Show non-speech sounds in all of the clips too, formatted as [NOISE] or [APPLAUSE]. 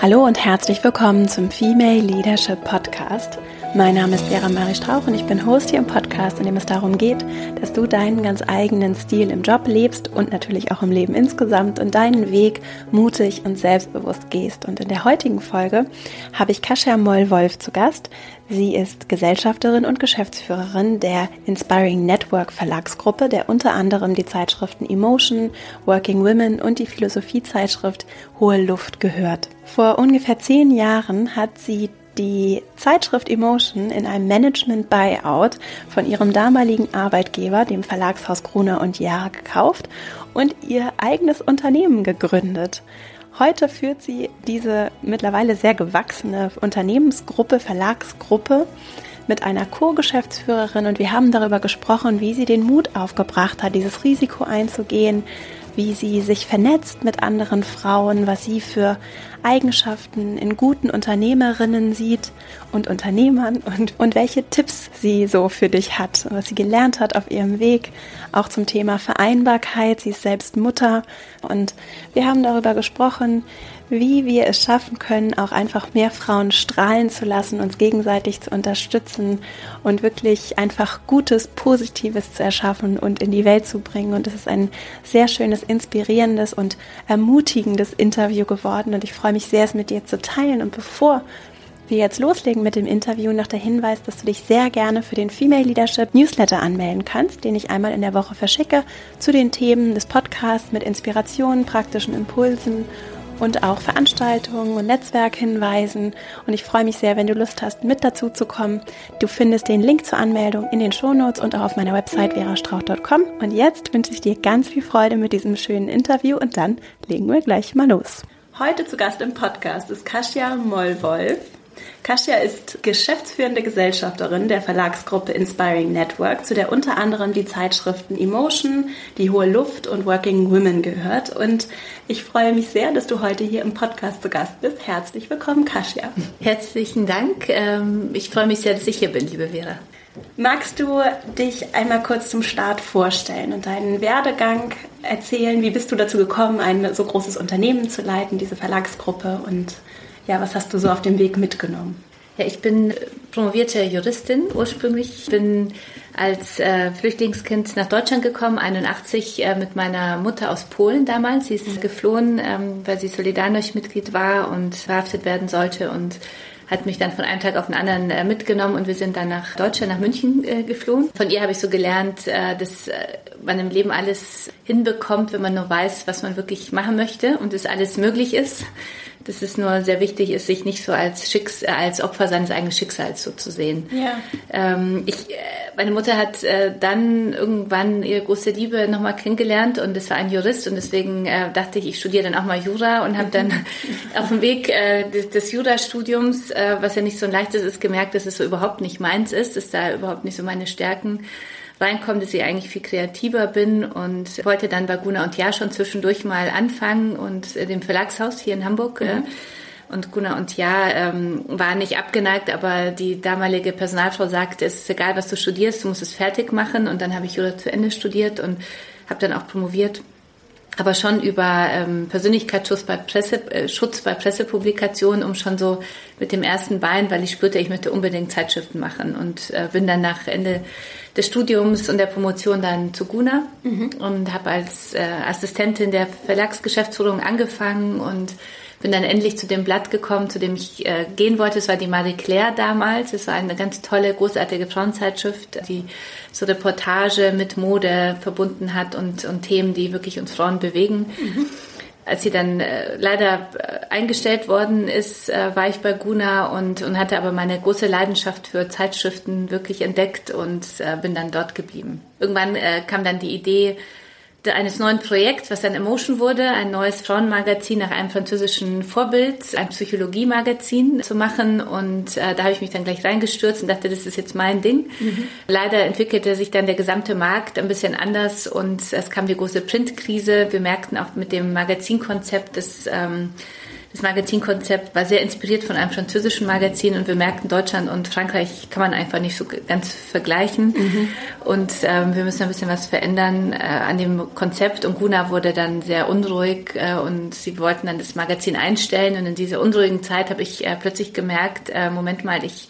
Hallo und herzlich willkommen zum Female Leadership Podcast. Mein Name ist Vera Marie Strauch und ich bin Host hier im Podcast, in dem es darum geht, dass du deinen ganz eigenen Stil im Job lebst und natürlich auch im Leben insgesamt und deinen Weg mutig und selbstbewusst gehst. Und in der heutigen Folge habe ich Kasia Moll-Wolf zu Gast. Sie ist Gesellschafterin und Geschäftsführerin der Inspiring Network Verlagsgruppe, der unter anderem die Zeitschriften Emotion, Working Women und die Philosophiezeitschrift Hohe Luft gehört. Vor ungefähr zehn Jahren hat sie die Zeitschrift Emotion in einem Management-Buyout von ihrem damaligen Arbeitgeber, dem Verlagshaus Gruner und Jahr, gekauft und ihr eigenes Unternehmen gegründet. Heute führt sie diese mittlerweile sehr gewachsene Unternehmensgruppe, Verlagsgruppe mit einer Co-Geschäftsführerin und wir haben darüber gesprochen, wie sie den Mut aufgebracht hat, dieses Risiko einzugehen, wie sie sich vernetzt mit anderen Frauen, was sie für Eigenschaften in guten Unternehmerinnen sieht und Unternehmern und, und welche Tipps sie so für dich hat, was sie gelernt hat auf ihrem Weg, auch zum Thema Vereinbarkeit. Sie ist selbst Mutter und wir haben darüber gesprochen, wie wir es schaffen können, auch einfach mehr Frauen strahlen zu lassen, uns gegenseitig zu unterstützen und wirklich einfach Gutes, Positives zu erschaffen und in die Welt zu bringen. Und es ist ein sehr schönes, inspirierendes und ermutigendes Interview geworden und ich freue mich sehr, es mit dir zu teilen. Und bevor wir jetzt loslegen mit dem Interview, noch der Hinweis, dass du dich sehr gerne für den Female Leadership Newsletter anmelden kannst, den ich einmal in der Woche verschicke zu den Themen des Podcasts mit Inspirationen, praktischen Impulsen und auch Veranstaltungen und Netzwerkhinweisen. Und ich freue mich sehr, wenn du Lust hast, mit dazu zu kommen. Du findest den Link zur Anmeldung in den Shownotes und auch auf meiner Website verastrauch.com. Und jetzt wünsche ich dir ganz viel Freude mit diesem schönen Interview und dann legen wir gleich mal los. Heute zu Gast im Podcast ist Kasia Mollwolf. Kasia ist geschäftsführende Gesellschafterin der Verlagsgruppe Inspiring Network, zu der unter anderem die Zeitschriften Emotion, Die Hohe Luft und Working Women gehört. Und ich freue mich sehr, dass du heute hier im Podcast zu Gast bist. Herzlich willkommen, Kasia. Herzlichen Dank. Ähm, ich freue mich sehr, dass ich hier bin, liebe Vera. Magst du dich einmal kurz zum Start vorstellen und deinen Werdegang erzählen? Wie bist du dazu gekommen, ein so großes Unternehmen zu leiten, diese Verlagsgruppe und ja, was hast du so auf dem Weg mitgenommen? Ja, ich bin promovierte Juristin ursprünglich. Ich bin als äh, Flüchtlingskind nach Deutschland gekommen, 81 äh, mit meiner Mutter aus Polen damals. Sie ist mhm. geflohen, ähm, weil sie Solidarność-Mitglied war und verhaftet werden sollte und hat mich dann von einem Tag auf den anderen äh, mitgenommen und wir sind dann nach Deutschland, nach München äh, geflohen. Von ihr habe ich so gelernt, äh, dass äh, man im Leben alles hinbekommt, wenn man nur weiß, was man wirklich machen möchte und es alles möglich ist dass es nur sehr wichtig ist, sich nicht so als, Schicks äh, als Opfer seines eigenen Schicksals so zu sehen. Ja. Ähm, ich, äh, meine Mutter hat äh, dann irgendwann ihre große Liebe nochmal kennengelernt und es war ein Jurist und deswegen äh, dachte ich, ich studiere dann auch mal Jura und habe dann [LAUGHS] auf dem Weg äh, des, des Jurastudiums, äh, was ja nicht so ein leichtes ist, gemerkt, dass es so überhaupt nicht meins ist, dass da überhaupt nicht so meine Stärken reinkomme, dass ich eigentlich viel kreativer bin und wollte dann bei Guna und Ja schon zwischendurch mal anfangen und äh, dem Verlagshaus hier in Hamburg. Äh, mhm. Und Gunnar und Ja ähm, war nicht abgeneigt, aber die damalige Personalfrau sagte, es ist egal, was du studierst, du musst es fertig machen. Und dann habe ich Jura zu Ende studiert und habe dann auch promoviert aber schon über ähm, Persönlichkeitsschutz bei, Presse, äh, Schutz bei Pressepublikationen, um schon so mit dem ersten Bein, weil ich spürte, ich möchte unbedingt Zeitschriften machen und äh, bin dann nach Ende des Studiums und der Promotion dann zu Guna mhm. und habe als äh, Assistentin der Verlagsgeschäftsführung angefangen und bin dann endlich zu dem Blatt gekommen, zu dem ich äh, gehen wollte. Es war die Marie Claire damals. Es war eine ganz tolle, großartige Frauenzeitschrift, die so Reportage mit Mode verbunden hat und, und Themen, die wirklich uns Frauen bewegen. Mhm. Als sie dann äh, leider äh, eingestellt worden ist, äh, war ich bei Guna und, und hatte aber meine große Leidenschaft für Zeitschriften wirklich entdeckt und äh, bin dann dort geblieben. Irgendwann äh, kam dann die Idee, eines neuen Projekts, was dann Emotion wurde, ein neues Frauenmagazin nach einem französischen Vorbild, ein Psychologie-Magazin zu machen. Und äh, da habe ich mich dann gleich reingestürzt und dachte, das ist jetzt mein Ding. Mhm. Leider entwickelte sich dann der gesamte Markt ein bisschen anders und es kam die große Printkrise. Wir merkten auch mit dem Magazinkonzept, dass ähm, das Magazinkonzept war sehr inspiriert von einem französischen Magazin und wir merkten, Deutschland und Frankreich kann man einfach nicht so ganz vergleichen. Mhm. Und ähm, wir müssen ein bisschen was verändern äh, an dem Konzept. Und Guna wurde dann sehr unruhig äh, und sie wollten dann das Magazin einstellen. Und in dieser unruhigen Zeit habe ich äh, plötzlich gemerkt, äh, Moment mal, ich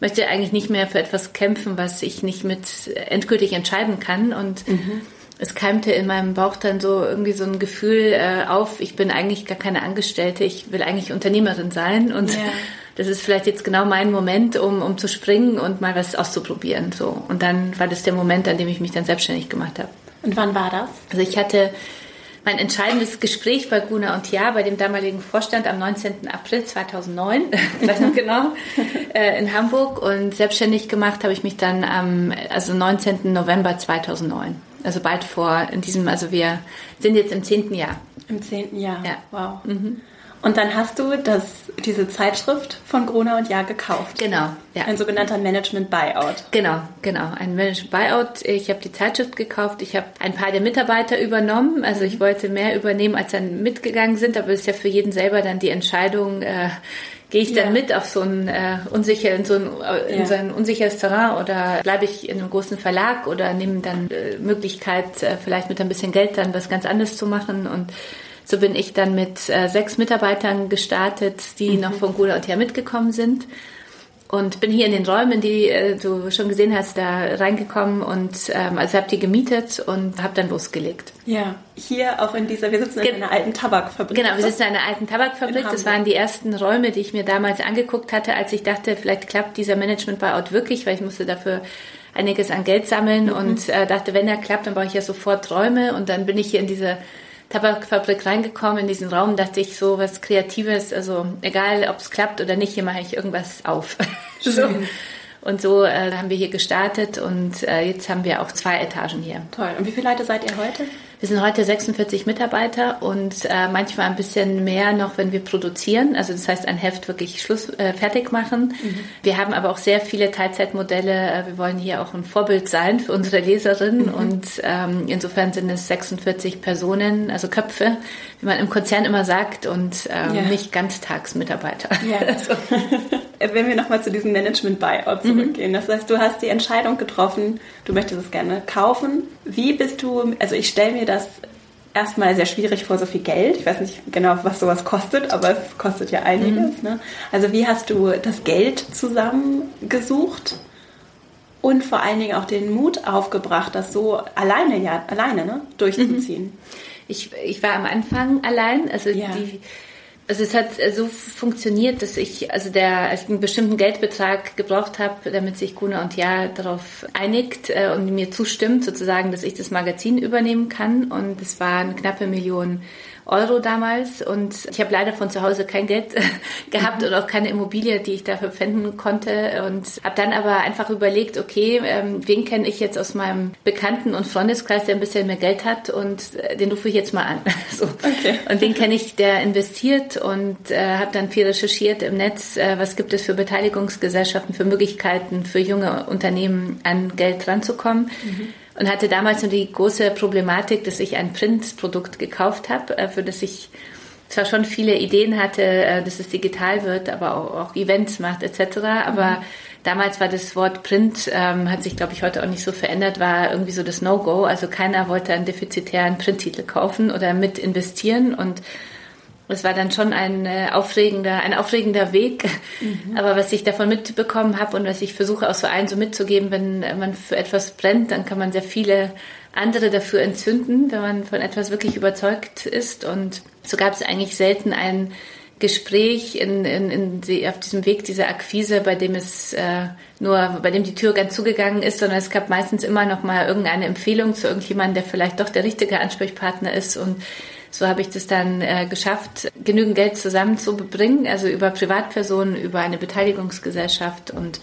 möchte eigentlich nicht mehr für etwas kämpfen, was ich nicht mit endgültig entscheiden kann. Und mhm es keimte in meinem Bauch dann so irgendwie so ein Gefühl äh, auf, ich bin eigentlich gar keine Angestellte, ich will eigentlich Unternehmerin sein und ja. das ist vielleicht jetzt genau mein Moment, um, um zu springen und mal was auszuprobieren. So. Und dann war das der Moment, an dem ich mich dann selbstständig gemacht habe. Und wann war das? Also ich hatte mein entscheidendes Gespräch bei Guna und Ja, bei dem damaligen Vorstand am 19. April 2009, vielleicht [LAUGHS] noch genau, [LAUGHS] äh, in Hamburg. Und selbstständig gemacht habe ich mich dann am also 19. November 2009. Also bald vor in diesem, also wir sind jetzt im zehnten Jahr. Im zehnten Jahr. Ja. Wow. Mhm. Und dann hast du das, diese Zeitschrift von Gruner und Jahr gekauft. Genau, ja. Ein sogenannter Management Buyout. Genau, genau. Ein Management Buyout. Ich habe die Zeitschrift gekauft. Ich habe ein paar der Mitarbeiter übernommen. Also ich wollte mehr übernehmen, als dann mitgegangen sind. Aber es ist ja für jeden selber dann die Entscheidung, äh, gehe ich dann ja. mit auf so ein äh, unsicher in so ein, äh, in ja. so ein unsicheres Terrain oder bleibe ich in einem großen Verlag oder nehme dann äh, Möglichkeit äh, vielleicht mit ein bisschen Geld dann was ganz anderes zu machen und so bin ich dann mit äh, sechs Mitarbeitern gestartet, die mhm. noch von Gula und her mitgekommen sind. Und bin hier in den Räumen, die äh, du schon gesehen hast, da reingekommen und ähm, also habe die gemietet und habe dann losgelegt. Ja, hier auch in dieser, wir sitzen in Ge einer alten Tabakfabrik. Genau, wir sitzen in einer alten Tabakfabrik. Das waren die ersten Räume, die ich mir damals angeguckt hatte, als ich dachte, vielleicht klappt dieser Management-Buyout wirklich, weil ich musste dafür einiges an Geld sammeln mhm. und äh, dachte, wenn er klappt, dann brauche ich ja sofort Räume und dann bin ich hier in diese Tabakfabrik reingekommen, in diesen Raum, dachte ich so was Kreatives, also egal, ob es klappt oder nicht, hier mache ich irgendwas auf. [LAUGHS] so. Und so äh, haben wir hier gestartet und äh, jetzt haben wir auch zwei Etagen hier. Toll. Und wie viele Leute seid ihr heute? Wir sind heute 46 Mitarbeiter und äh, manchmal ein bisschen mehr noch, wenn wir produzieren. Also das heißt, ein Heft wirklich Schluss äh, fertig machen. Mhm. Wir haben aber auch sehr viele Teilzeitmodelle. Äh, wir wollen hier auch ein Vorbild sein für unsere Leserinnen mhm. und ähm, insofern sind es 46 Personen, also Köpfe, wie man im Konzern immer sagt und ähm, ja. nicht Ganztagsmitarbeiter. Ja. [LAUGHS] also. [LAUGHS] Wenn wir nochmal zu diesem Management-Buyout mhm. zurückgehen. Mhm. Das heißt, du hast die Entscheidung getroffen, du möchtest es gerne kaufen. Wie bist du, also ich stelle mir das erstmal sehr schwierig vor so viel Geld. Ich weiß nicht genau, was sowas kostet, aber es kostet ja einiges. Mhm. Ne? Also wie hast du das Geld zusammengesucht und vor allen Dingen auch den Mut aufgebracht, das so alleine ja alleine ne, durchzuziehen? Mhm. Ich, ich war am Anfang allein, also ja. die also es hat so funktioniert, dass ich also der als ich einen bestimmten Geldbetrag gebraucht habe, damit sich Kuna und Ja darauf einigt äh, und mir zustimmt, sozusagen, dass ich das Magazin übernehmen kann. Und es waren knappe Million Euro damals und ich habe leider von zu Hause kein Geld [LAUGHS] gehabt mhm. und auch keine Immobilie, die ich dafür pfänden konnte und habe dann aber einfach überlegt, okay, ähm, wen kenne ich jetzt aus meinem Bekannten- und Freundeskreis, der ein bisschen mehr Geld hat und äh, den rufe ich jetzt mal an. [LAUGHS] so. okay. Und den kenne ich, der investiert und äh, habe dann viel recherchiert im Netz, äh, was gibt es für Beteiligungsgesellschaften, für Möglichkeiten für junge Unternehmen an Geld ranzukommen. Mhm und hatte damals nur die große Problematik, dass ich ein Printprodukt gekauft habe, äh, für das ich zwar schon viele Ideen hatte, äh, dass es digital wird, aber auch, auch Events macht etc. Aber mhm. damals war das Wort Print, ähm, hat sich glaube ich heute auch nicht so verändert, war irgendwie so das No-Go. Also keiner wollte einen defizitären Printtitel kaufen oder mit investieren und es war dann schon ein äh, aufregender, ein aufregender Weg. Mhm. Aber was ich davon mitbekommen habe und was ich versuche auch so allen so mitzugeben, wenn man für etwas brennt, dann kann man sehr viele andere dafür entzünden, wenn man von etwas wirklich überzeugt ist. Und so gab es eigentlich selten ein Gespräch in, in, in die, auf diesem Weg dieser Akquise, bei dem es äh, nur, bei dem die Tür ganz zugegangen ist, sondern es gab meistens immer noch mal irgendeine Empfehlung zu irgendjemandem, der vielleicht doch der richtige Ansprechpartner ist und so habe ich das dann äh, geschafft, genügend Geld zusammenzubringen, also über Privatpersonen, über eine Beteiligungsgesellschaft und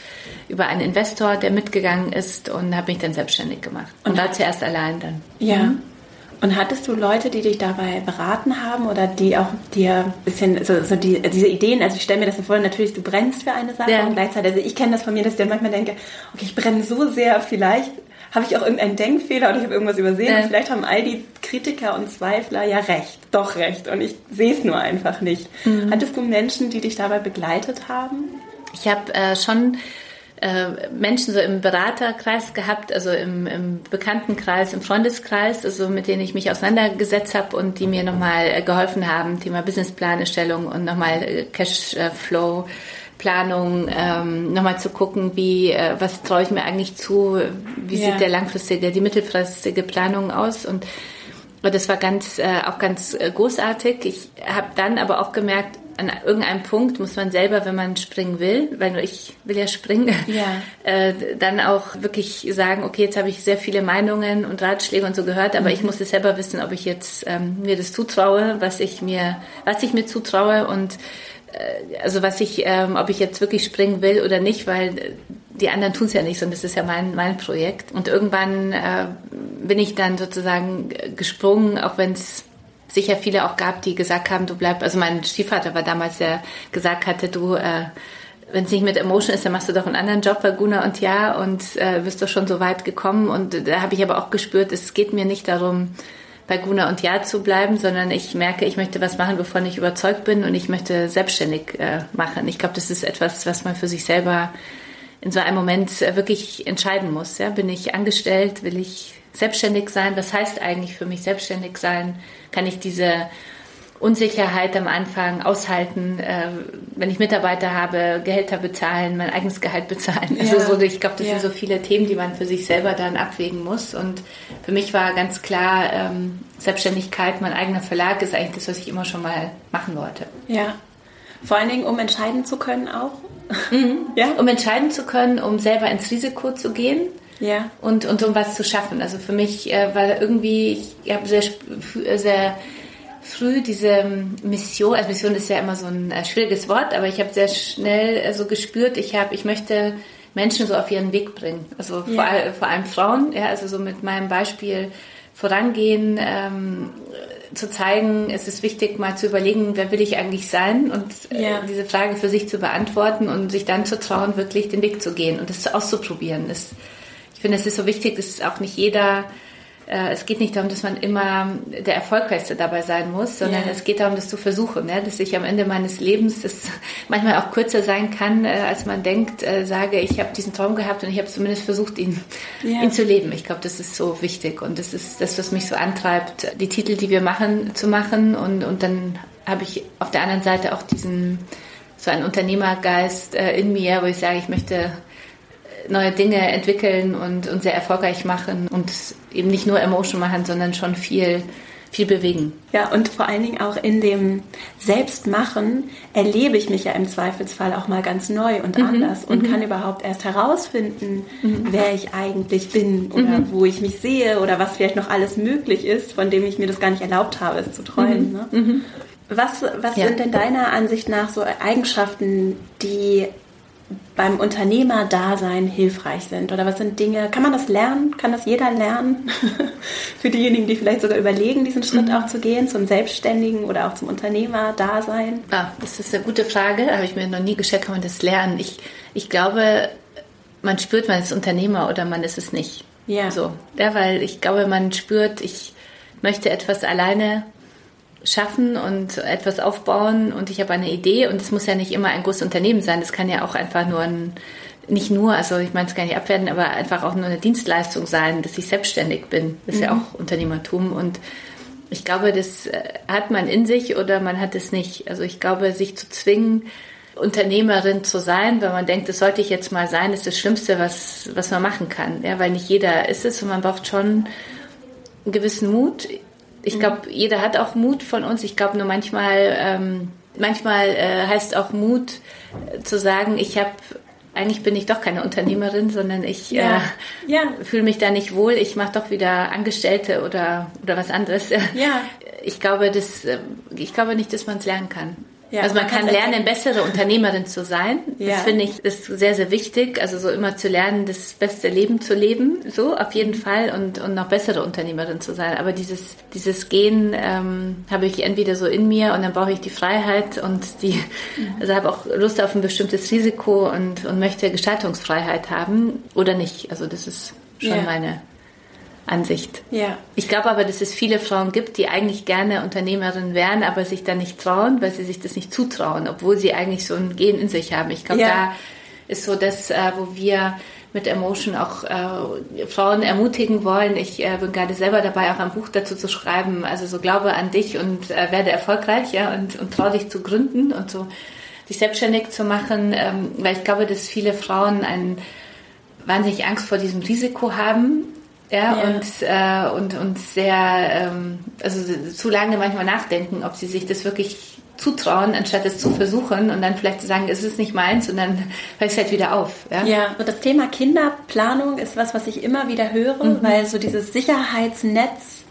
über einen Investor, der mitgegangen ist und habe mich dann selbstständig gemacht. Und, und war zuerst allein dann. Ja. Mhm. Und hattest du Leute, die dich dabei beraten haben oder die auch dir ein bisschen so, so die, diese Ideen, also ich stelle mir das vor, natürlich du brennst für eine Sache ja. und gleichzeitig, also ich kenne das von mir, dass ich dann manchmal denke, okay, ich brenne so sehr, vielleicht habe ich auch irgendeinen Denkfehler oder ich habe irgendwas übersehen? Ja. Vielleicht haben all die Kritiker und Zweifler ja recht, doch recht. Und ich sehe es nur einfach nicht. Mhm. Hattest du Menschen, die dich dabei begleitet haben? Ich habe äh, schon äh, Menschen so im Beraterkreis gehabt, also im, im Bekanntenkreis, im Freundeskreis, also mit denen ich mich auseinandergesetzt habe und die mir nochmal äh, geholfen haben, Thema Businessplanerstellung und nochmal äh, Cashflow. Planung, ähm, nochmal zu gucken, wie, äh, was traue ich mir eigentlich zu, wie ja. sieht der langfristige, die mittelfristige Planung aus und das war ganz, äh, auch ganz großartig. Ich habe dann aber auch gemerkt, an irgendeinem Punkt muss man selber, wenn man springen will, weil nur ich will ja springen, ja. [LAUGHS] Äh, dann auch wirklich sagen, okay, jetzt habe ich sehr viele Meinungen und Ratschläge und so gehört, aber mhm. ich muss es selber wissen, ob ich jetzt ähm, mir das zutraue, was ich mir, was ich mir zutraue und äh, also was ich, ähm, ob ich jetzt wirklich springen will oder nicht, weil die anderen tun es ja nicht, sondern das ist ja mein, mein Projekt. Und irgendwann äh, bin ich dann sozusagen gesprungen, auch wenn es sicher viele auch gab, die gesagt haben, du bleib, also mein Stiefvater war damals, der gesagt hatte, du, äh, wenn es nicht mit Emotion ist, dann machst du doch einen anderen Job bei Guna und Ja und äh, bist doch schon so weit gekommen. Und da habe ich aber auch gespürt, es geht mir nicht darum, bei Guna und Ja zu bleiben, sondern ich merke, ich möchte was machen, wovon ich überzeugt bin und ich möchte selbstständig äh, machen. Ich glaube, das ist etwas, was man für sich selber in so einem Moment äh, wirklich entscheiden muss. Ja? Bin ich angestellt? Will ich selbstständig sein? Was heißt eigentlich für mich selbstständig sein? Kann ich diese Unsicherheit am Anfang aushalten, äh, wenn ich Mitarbeiter habe, Gehälter bezahlen, mein eigenes Gehalt bezahlen. [LAUGHS] Also so, ich glaube, das ja. sind so viele Themen, die man für sich selber dann abwägen muss. Und für mich war ganz klar, ähm, Selbstständigkeit, mein eigener Verlag ist eigentlich das, was ich immer schon mal machen wollte. Ja. Vor allen Dingen, um entscheiden zu können auch. Mhm. [LAUGHS] Ja. Um entscheiden zu können, um selber ins Risiko zu gehen ja. und, und um was zu schaffen. Also für mich äh, war irgendwie, ich habe sehr, sehr früh diese Mission, also Mission ist ja immer so ein äh, schwieriges Wort, aber ich habe sehr schnell äh, so gespürt, ich habe, ich möchte Menschen so auf ihren Weg bringen. Also ja. vor, vor, allem Frauen, ja, also so mit meinem Beispiel vorangehen, ähm, zu zeigen, es ist wichtig, mal zu überlegen, wer will ich eigentlich sein und äh, ja. diese Frage für sich zu beantworten und sich dann zu trauen, wirklich den Weg zu gehen und es auszuprobieren. Das, finde, es ist so wichtig, dass auch nicht jeder, äh, es geht nicht darum, dass man immer der Erfolgreichste dabei sein muss, sondern yeah. es geht darum, das zu versuchen, ne? dass ich am Ende meines Lebens, das manchmal auch kürzer sein kann, äh, als man denkt, äh, sage, ich habe diesen Traum gehabt und ich habe zumindest versucht, ihn, yeah. ihn zu leben. Ich glaube, das ist so wichtig und das ist das, was mich so antreibt, die Titel, die wir machen, zu machen und, und dann habe ich auf der anderen Seite auch diesen so einen Unternehmergeist äh, in mir, wo ich sage, ich möchte neue Dinge entwickeln und, und sehr erfolgreich machen und eben nicht nur Emotion machen, sondern schon viel, viel bewegen. Ja, und vor allen Dingen auch in dem Selbstmachen erlebe ich mich ja im Zweifelsfall auch mal ganz neu und mhm. anders und mhm. kann überhaupt erst herausfinden, mhm. wer ich eigentlich bin oder mhm. wo ich mich sehe oder was vielleicht noch alles möglich ist, von dem ich mir das gar nicht erlaubt habe, es zu träumen. Mhm. Ne? Mhm. Was, was ja. sind denn deiner Ansicht nach so Eigenschaften, die beim Unternehmerdasein hilfreich sind? Oder was sind Dinge, kann man das lernen? Kann das jeder lernen? [LAUGHS] Für diejenigen, die vielleicht sogar überlegen, diesen Schritt mhm. auch zu gehen, zum Selbstständigen oder auch zum Unternehmerdasein? Ah, das ist eine gute Frage. Habe ich mir noch nie gestellt, kann man das lernen? Ich, ich glaube, man spürt, man ist Unternehmer oder man ist es nicht. Ja. So. Ja, weil ich glaube, man spürt, ich möchte etwas alleine schaffen und etwas aufbauen und ich habe eine Idee und es muss ja nicht immer ein großes Unternehmen sein, das kann ja auch einfach nur ein, nicht nur, also ich meine es gar nicht abwerten, aber einfach auch nur eine Dienstleistung sein, dass ich selbstständig bin. Das ist mhm. ja auch Unternehmertum und ich glaube, das äh, hat man in sich oder man hat es nicht. Also ich glaube, sich zu zwingen, Unternehmerin zu sein, weil man denkt, das sollte ich jetzt mal sein, ist das Schlimmste, was, was man machen kann. Ja, weil nicht jeder ist es und man braucht schon einen gewissen Mut ich glaube, jeder hat auch Mut von uns. Ich glaube nur manchmal, ähm, manchmal äh, heißt auch Mut äh, zu sagen, ich habe eigentlich bin ich doch keine Unternehmerin, sondern ich ja. Äh, ja. fühle mich da nicht wohl. Ich mache doch wieder Angestellte oder oder was anderes. Ja. Ich glaube, das, äh, ich glaube nicht, dass man es lernen kann. Ja, also man, man kann lernen, bessere Unternehmerin zu sein. Ja. Das finde ich ist sehr, sehr wichtig. Also so immer zu lernen, das beste Leben zu leben, so auf jeden Fall und, und noch bessere Unternehmerin zu sein. Aber dieses, dieses Gehen ähm, habe ich entweder so in mir und dann brauche ich die Freiheit und die, mhm. also habe auch Lust auf ein bestimmtes Risiko und, und möchte Gestaltungsfreiheit haben oder nicht. Also das ist schon ja. meine Ansicht. Ja. Ich glaube aber, dass es viele Frauen gibt, die eigentlich gerne Unternehmerin wären, aber sich da nicht trauen, weil sie sich das nicht zutrauen, obwohl sie eigentlich so ein Gen in sich haben. Ich glaube, ja. da ist so das, äh, wo wir mit Emotion auch äh, Frauen ermutigen wollen. Ich äh, bin gerade selber dabei, auch ein Buch dazu zu schreiben. Also so glaube an dich und äh, werde erfolgreich, ja, und, und trau dich zu gründen und so dich selbstständig zu machen, ähm, weil ich glaube, dass viele Frauen einen wahnsinnig Angst vor diesem Risiko haben, ja, ja. Und, äh, und, und sehr, ähm, also zu lange manchmal nachdenken, ob sie sich das wirklich zutrauen, anstatt es zu versuchen und dann vielleicht zu sagen, es ist nicht meins und dann [LAUGHS] hört es halt wieder auf. Ja, ja und das Thema Kinderplanung ist was, was ich immer wieder höre, mhm. weil so dieses Sicherheitsnetz,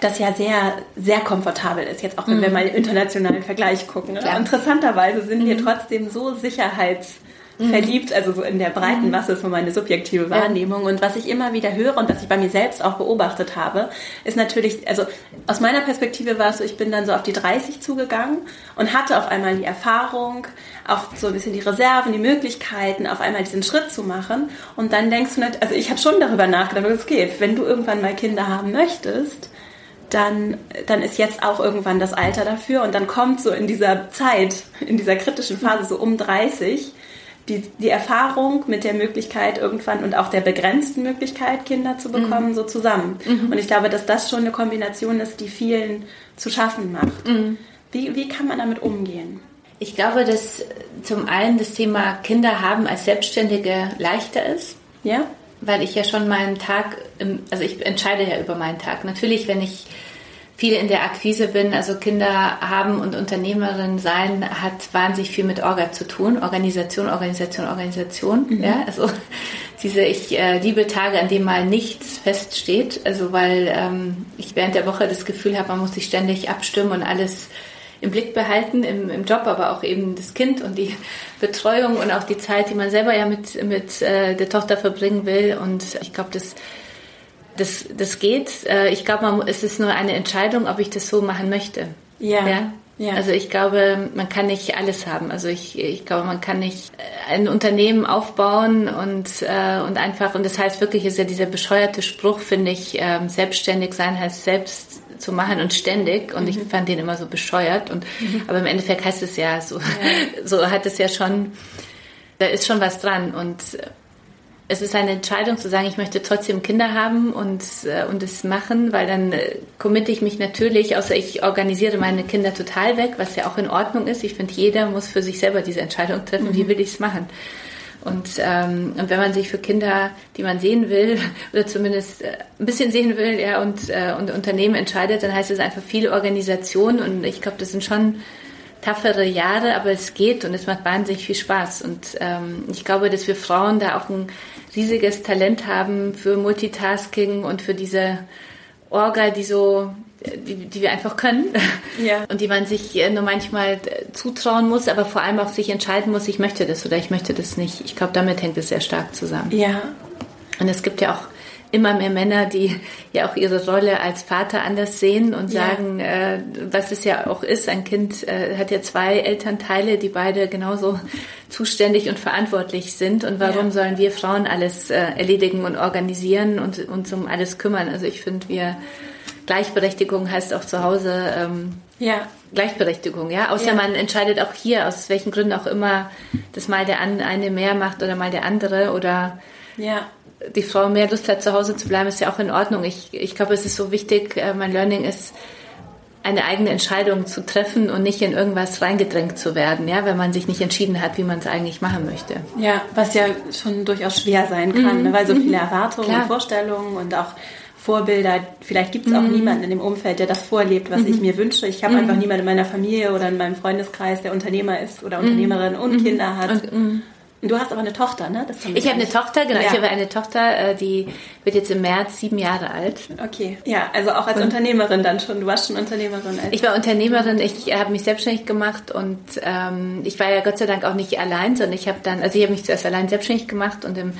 das ja sehr, sehr komfortabel ist, jetzt auch wenn mhm. wir mal im internationalen Vergleich gucken. Ne? Interessanterweise sind mhm. wir trotzdem so sicherheits mhm. verliebt, also so in der breiten mhm. Masse von meiner subjektive Wahrnehmung. Ja. Und was ich immer wieder höre und was ich bei mir selbst auch beobachtet habe, ist natürlich, also aus meiner Perspektive war es so, ich bin dann so auf die 30 zugegangen und hatte auf einmal die Erfahrung, auch so ein bisschen die Reserven, die Möglichkeiten, auf einmal diesen Schritt zu machen. Und dann denkst du, nicht, also ich habe schon darüber nachgedacht, es geht, wenn du irgendwann mal Kinder haben möchtest, dann, dann ist jetzt auch irgendwann das Alter dafür und dann kommt so in dieser Zeit, in dieser kritischen Phase so um 30, die, die Erfahrung mit der Möglichkeit irgendwann und auch der begrenzten Möglichkeit, Kinder zu bekommen, mhm. so zusammen. Mhm. Und ich glaube, dass das schon eine Kombination ist, die vielen zu schaffen macht. Mhm. Wie, wie kann man damit umgehen? Ich glaube, dass zum einen das Thema Kinder haben als Selbstständige leichter ist. Ja. Weil ich ja schon meinen Tag, also ich entscheide ja über meinen Tag. Natürlich, wenn ich viel in der Akquise bin. Also Kinder haben und Unternehmerin sein hat wahnsinnig viel mit Orga zu tun. Organisation, Organisation, Organisation. Mhm. Ja, also diese, ich äh, liebe Tage, an denen mal nichts feststeht. Also weil ähm, ich während der Woche das Gefühl habe, man muss sich ständig abstimmen und alles im Blick behalten im, im Job, aber auch eben das Kind und die [LAUGHS] Betreuung und auch die Zeit, die man selber ja mit, mit äh, der Tochter verbringen will. Und ich glaube, das das, das geht. Äh, ich glaube, es ist nur eine Entscheidung, ob ich das so machen möchte. Ja. ja? Ja. Also ich glaube, man kann nicht alles haben. Also ich, ich glaube, man kann nicht äh, ein Unternehmen aufbauen und, äh, und einfach, und das heißt wirklich, ist ja dieser bescheuerte Spruch, finde ich, ähm, selbstständig sein heißt selbst zu machen und ständig. Und mhm. ich fand den immer so bescheuert. Und, mhm. Aber im Endeffekt heißt es ja so, ja. [LAUGHS] so hat es ja schon, da ist schon was dran. Und es ist eine Entscheidung zu sagen, ich möchte trotzdem Kinder haben und, äh, und es machen, weil dann äh, committe ich mich natürlich, außer ich organisiere meine Kinder total weg, was ja auch in Ordnung ist. Ich finde, jeder muss für sich selber diese Entscheidung treffen, mhm. wie will ich es machen. Und, ähm, und wenn man sich für Kinder, die man sehen will, [LAUGHS] oder zumindest äh, ein bisschen sehen will, ja, und, äh, und Unternehmen entscheidet, dann heißt es einfach viel Organisation und ich glaube, das sind schon taffere Jahre, aber es geht und es macht wahnsinnig viel Spaß. Und ähm, ich glaube, dass wir Frauen da auch ein riesiges Talent haben für Multitasking und für diese Orga, die so, die, die wir einfach können ja. und die man sich nur manchmal zutrauen muss, aber vor allem auch sich entscheiden muss, ich möchte das oder ich möchte das nicht. Ich glaube, damit hängt es sehr stark zusammen. Ja. Und es gibt ja auch immer mehr Männer, die ja auch ihre Rolle als Vater anders sehen und ja. sagen, äh, was es ja auch ist, ein Kind äh, hat ja zwei Elternteile, die beide genauso zuständig und verantwortlich sind. Und warum ja. sollen wir Frauen alles äh, erledigen und organisieren und uns um alles kümmern? Also ich finde, wir Gleichberechtigung heißt auch zu Hause ähm, ja. Gleichberechtigung, ja. Außer ja. man entscheidet auch hier, aus welchen Gründen auch immer, dass mal der eine mehr macht oder mal der andere oder ja die Frau mehr Lust hat, zu Hause zu bleiben, ist ja auch in Ordnung. Ich, ich glaube, es ist so wichtig, äh, mein Learning ist, eine eigene Entscheidung zu treffen und nicht in irgendwas reingedrängt zu werden, ja, wenn man sich nicht entschieden hat, wie man es eigentlich machen möchte. Ja, was ja schon durchaus schwer sein kann, mhm. ne, weil so viele mhm. Erwartungen Klar. und Vorstellungen und auch Vorbilder, vielleicht gibt es auch mhm. niemanden in dem Umfeld, der das vorlebt, was mhm. ich mir wünsche. Ich habe mhm. einfach niemanden in meiner Familie oder in meinem Freundeskreis, der Unternehmer ist oder mhm. Unternehmerin und. Kinder hat. Und, Du hast aber eine Tochter, ne? ich habe eine Tochter, genau. Ja. Ich habe eine Tochter, äh, die wird jetzt im März sieben Jahre alt. Okay. Ja, also auch als und Unternehmerin dann schon. Du warst schon Unternehmerin. ich war Unternehmerin. Ich habe mich selbstständig gemacht und ähm, ich war ja Gott sei Dank auch nicht allein, sondern ich habe dann, also ich habe mich zuerst allein selbstständig gemacht und im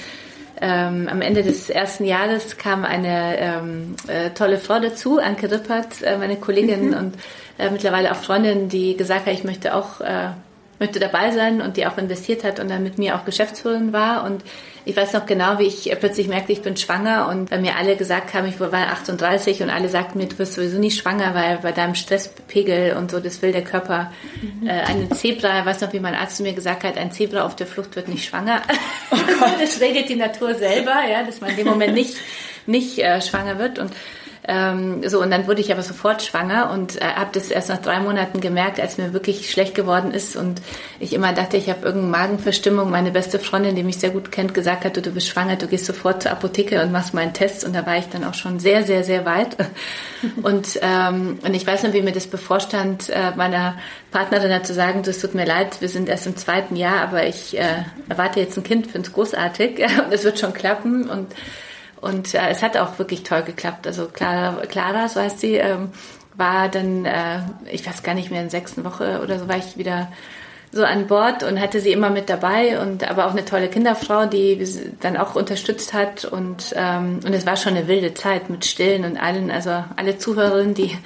ähm, am Ende des ersten Jahres kam eine ähm, äh, tolle Frau dazu, Anke Rippert, äh, meine Kollegin mhm. und äh, mittlerweile auch Freundin, die gesagt hat, ich möchte auch äh, möchte dabei sein und die auch investiert hat und dann mit mir auch Geschäftsführerin war. Und ich weiß noch genau, wie ich plötzlich merkte, ich bin schwanger und bei mir alle gesagt haben, ich war 38 und alle sagten mir, du wirst sowieso nicht schwanger, weil bei deinem Stresspegel und so, das will der Körper. Mhm. Äh, eine Zebra, ich weiß noch, wie mein Arzt mir gesagt hat, ein Zebra auf der Flucht wird nicht schwanger. Oh [LAUGHS] das regelt die Natur selber, ja, dass man in dem Moment nicht, nicht äh, schwanger wird und ähm, so, und dann wurde ich aber sofort schwanger und äh, habe das erst nach drei Monaten gemerkt, als mir wirklich schlecht geworden ist und ich immer dachte, ich habe irgendeine Magenverstimmung. Meine beste Freundin, die mich sehr gut kennt, gesagt hat, du, du bist schwanger, du gehst sofort zur Apotheke und machst mal einen Test. Und da war ich dann auch schon sehr, sehr, sehr weit. [LAUGHS] und, ähm, und ich weiß noch, wie mir das bevorstand, äh, meiner Partnerin hat zu sagen, es tut mir leid, wir sind erst im zweiten Jahr, aber ich äh, erwarte jetzt ein Kind, finde es großartig [LAUGHS] und es wird schon klappen. Und und äh, es hat auch wirklich toll geklappt. Also Clara, Clara so heißt sie, ähm, war dann, äh, ich weiß gar nicht mehr, in der sechsten Woche oder so war ich wieder so an Bord und hatte sie immer mit dabei und aber auch eine tolle Kinderfrau, die dann auch unterstützt hat und ähm, und es war schon eine wilde Zeit mit Stillen und allen, also alle Zuhörerinnen, die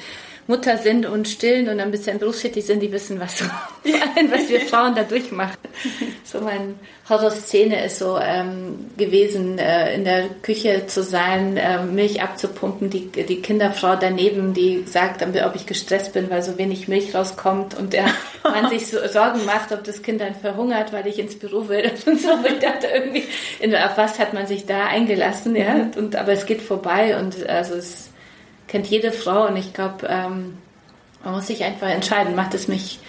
Mutter sind und stillen und ein bisschen berufstätig sind, die wissen, was, [LAUGHS] was wir Frauen da durchmachen. [LAUGHS] So meine Horrorszene ist so ähm, gewesen, äh, in der Küche zu sein, äh, Milch abzupumpen, die, die Kinderfrau daneben, die sagt, ob ich gestresst bin, weil so wenig Milch rauskommt und der Mann sich so [LAUGHS] Sorgen macht, ob das Kind dann verhungert, weil ich ins Büro will und so. Ich dachte irgendwie, auf was hat man sich da eingelassen, ja? Mhm. Und, aber es geht vorbei und also es kennt jede Frau und ich glaube, ähm, man muss sich einfach entscheiden, macht es mich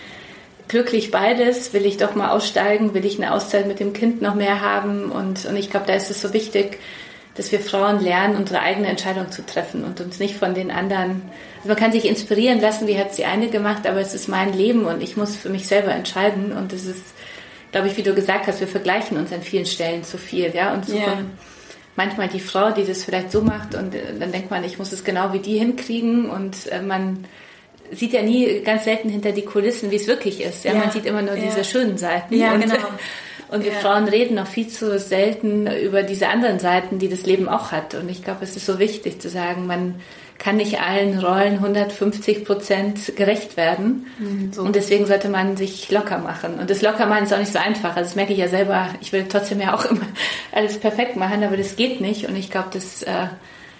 glücklich beides? Will ich doch mal aussteigen? Will ich eine Auszeit mit dem Kind noch mehr haben? Und, und ich glaube, da ist es so wichtig, dass wir Frauen lernen, unsere eigene Entscheidung zu treffen und uns nicht von den anderen. Also man kann sich inspirieren lassen, wie hat sie eine gemacht, aber es ist mein Leben und ich muss für mich selber entscheiden. Und es ist, glaube ich, wie du gesagt hast, wir vergleichen uns an vielen Stellen zu viel, ja, und suchen yeah manchmal die Frau, die das vielleicht so macht und äh, dann denkt man, ich muss es genau wie die hinkriegen und äh, man sieht ja nie ganz selten hinter die Kulissen, wie es wirklich ist. Ja, ja. man sieht immer nur ja. diese schönen Seiten. Ja, und, genau. [LAUGHS] Und wir ja. Frauen reden noch viel zu selten über diese anderen Seiten, die das Leben auch hat. Und ich glaube, es ist so wichtig zu sagen, man kann nicht allen Rollen 150 Prozent gerecht werden. Mhm, so. Und deswegen sollte man sich locker machen. Und das Lockermachen ist auch nicht so einfach. Also das merke ich ja selber. Ich will trotzdem ja auch immer [LAUGHS] alles perfekt machen, aber das geht nicht. Und ich glaube, das, äh,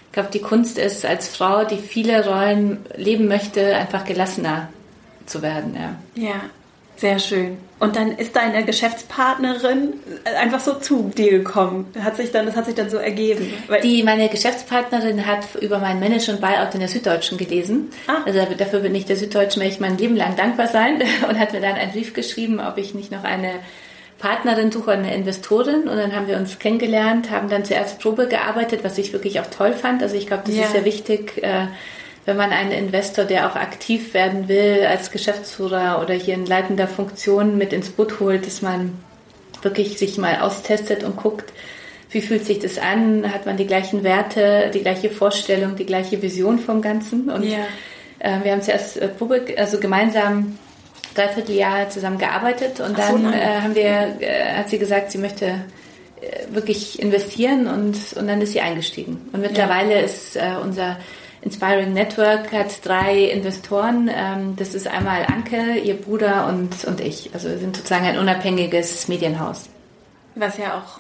ich glaube, die Kunst ist als Frau, die viele Rollen leben möchte, einfach gelassener zu werden. Ja. Ja. Sehr schön. Und dann ist deine Geschäftspartnerin einfach so zu dir gekommen. Hat sich dann, das hat sich dann so ergeben. Die, meine Geschäftspartnerin hat über meinen Manage und Buyout in der Süddeutschen gelesen. Ah. Also dafür bin ich der Süddeutschen, werde ich mein Leben lang dankbar sein. [LAUGHS] Und hat mir dann einen Brief geschrieben, ob ich nicht noch eine Partnerin suche, eine Investorin. Und dann haben wir uns kennengelernt, haben dann zuerst Probe gearbeitet, was ich wirklich auch toll fand. Also ich glaube, das ja. ist sehr wichtig, äh, wenn man einen Investor, der auch aktiv werden will, als Geschäftsführer oder hier in leitender Funktion mit ins Boot holt, dass man wirklich sich mal austestet und guckt, wie fühlt sich das an? Hat man die gleichen Werte, die gleiche Vorstellung, die gleiche Vision vom Ganzen? Und ja. äh, wir haben zuerst äh, also gemeinsam dreiviertel Jahr zusammen gearbeitet und dann so, äh, haben wir, äh, hat sie gesagt, sie möchte äh, wirklich investieren und, und dann ist sie eingestiegen. Und mittlerweile ja. ist unser Inspiring Network hat drei Investoren. Ähm, das ist einmal Anke, ihr Bruder und, und ich. Also wir sind sozusagen ein unabhängiges Medienhaus. Was ja auch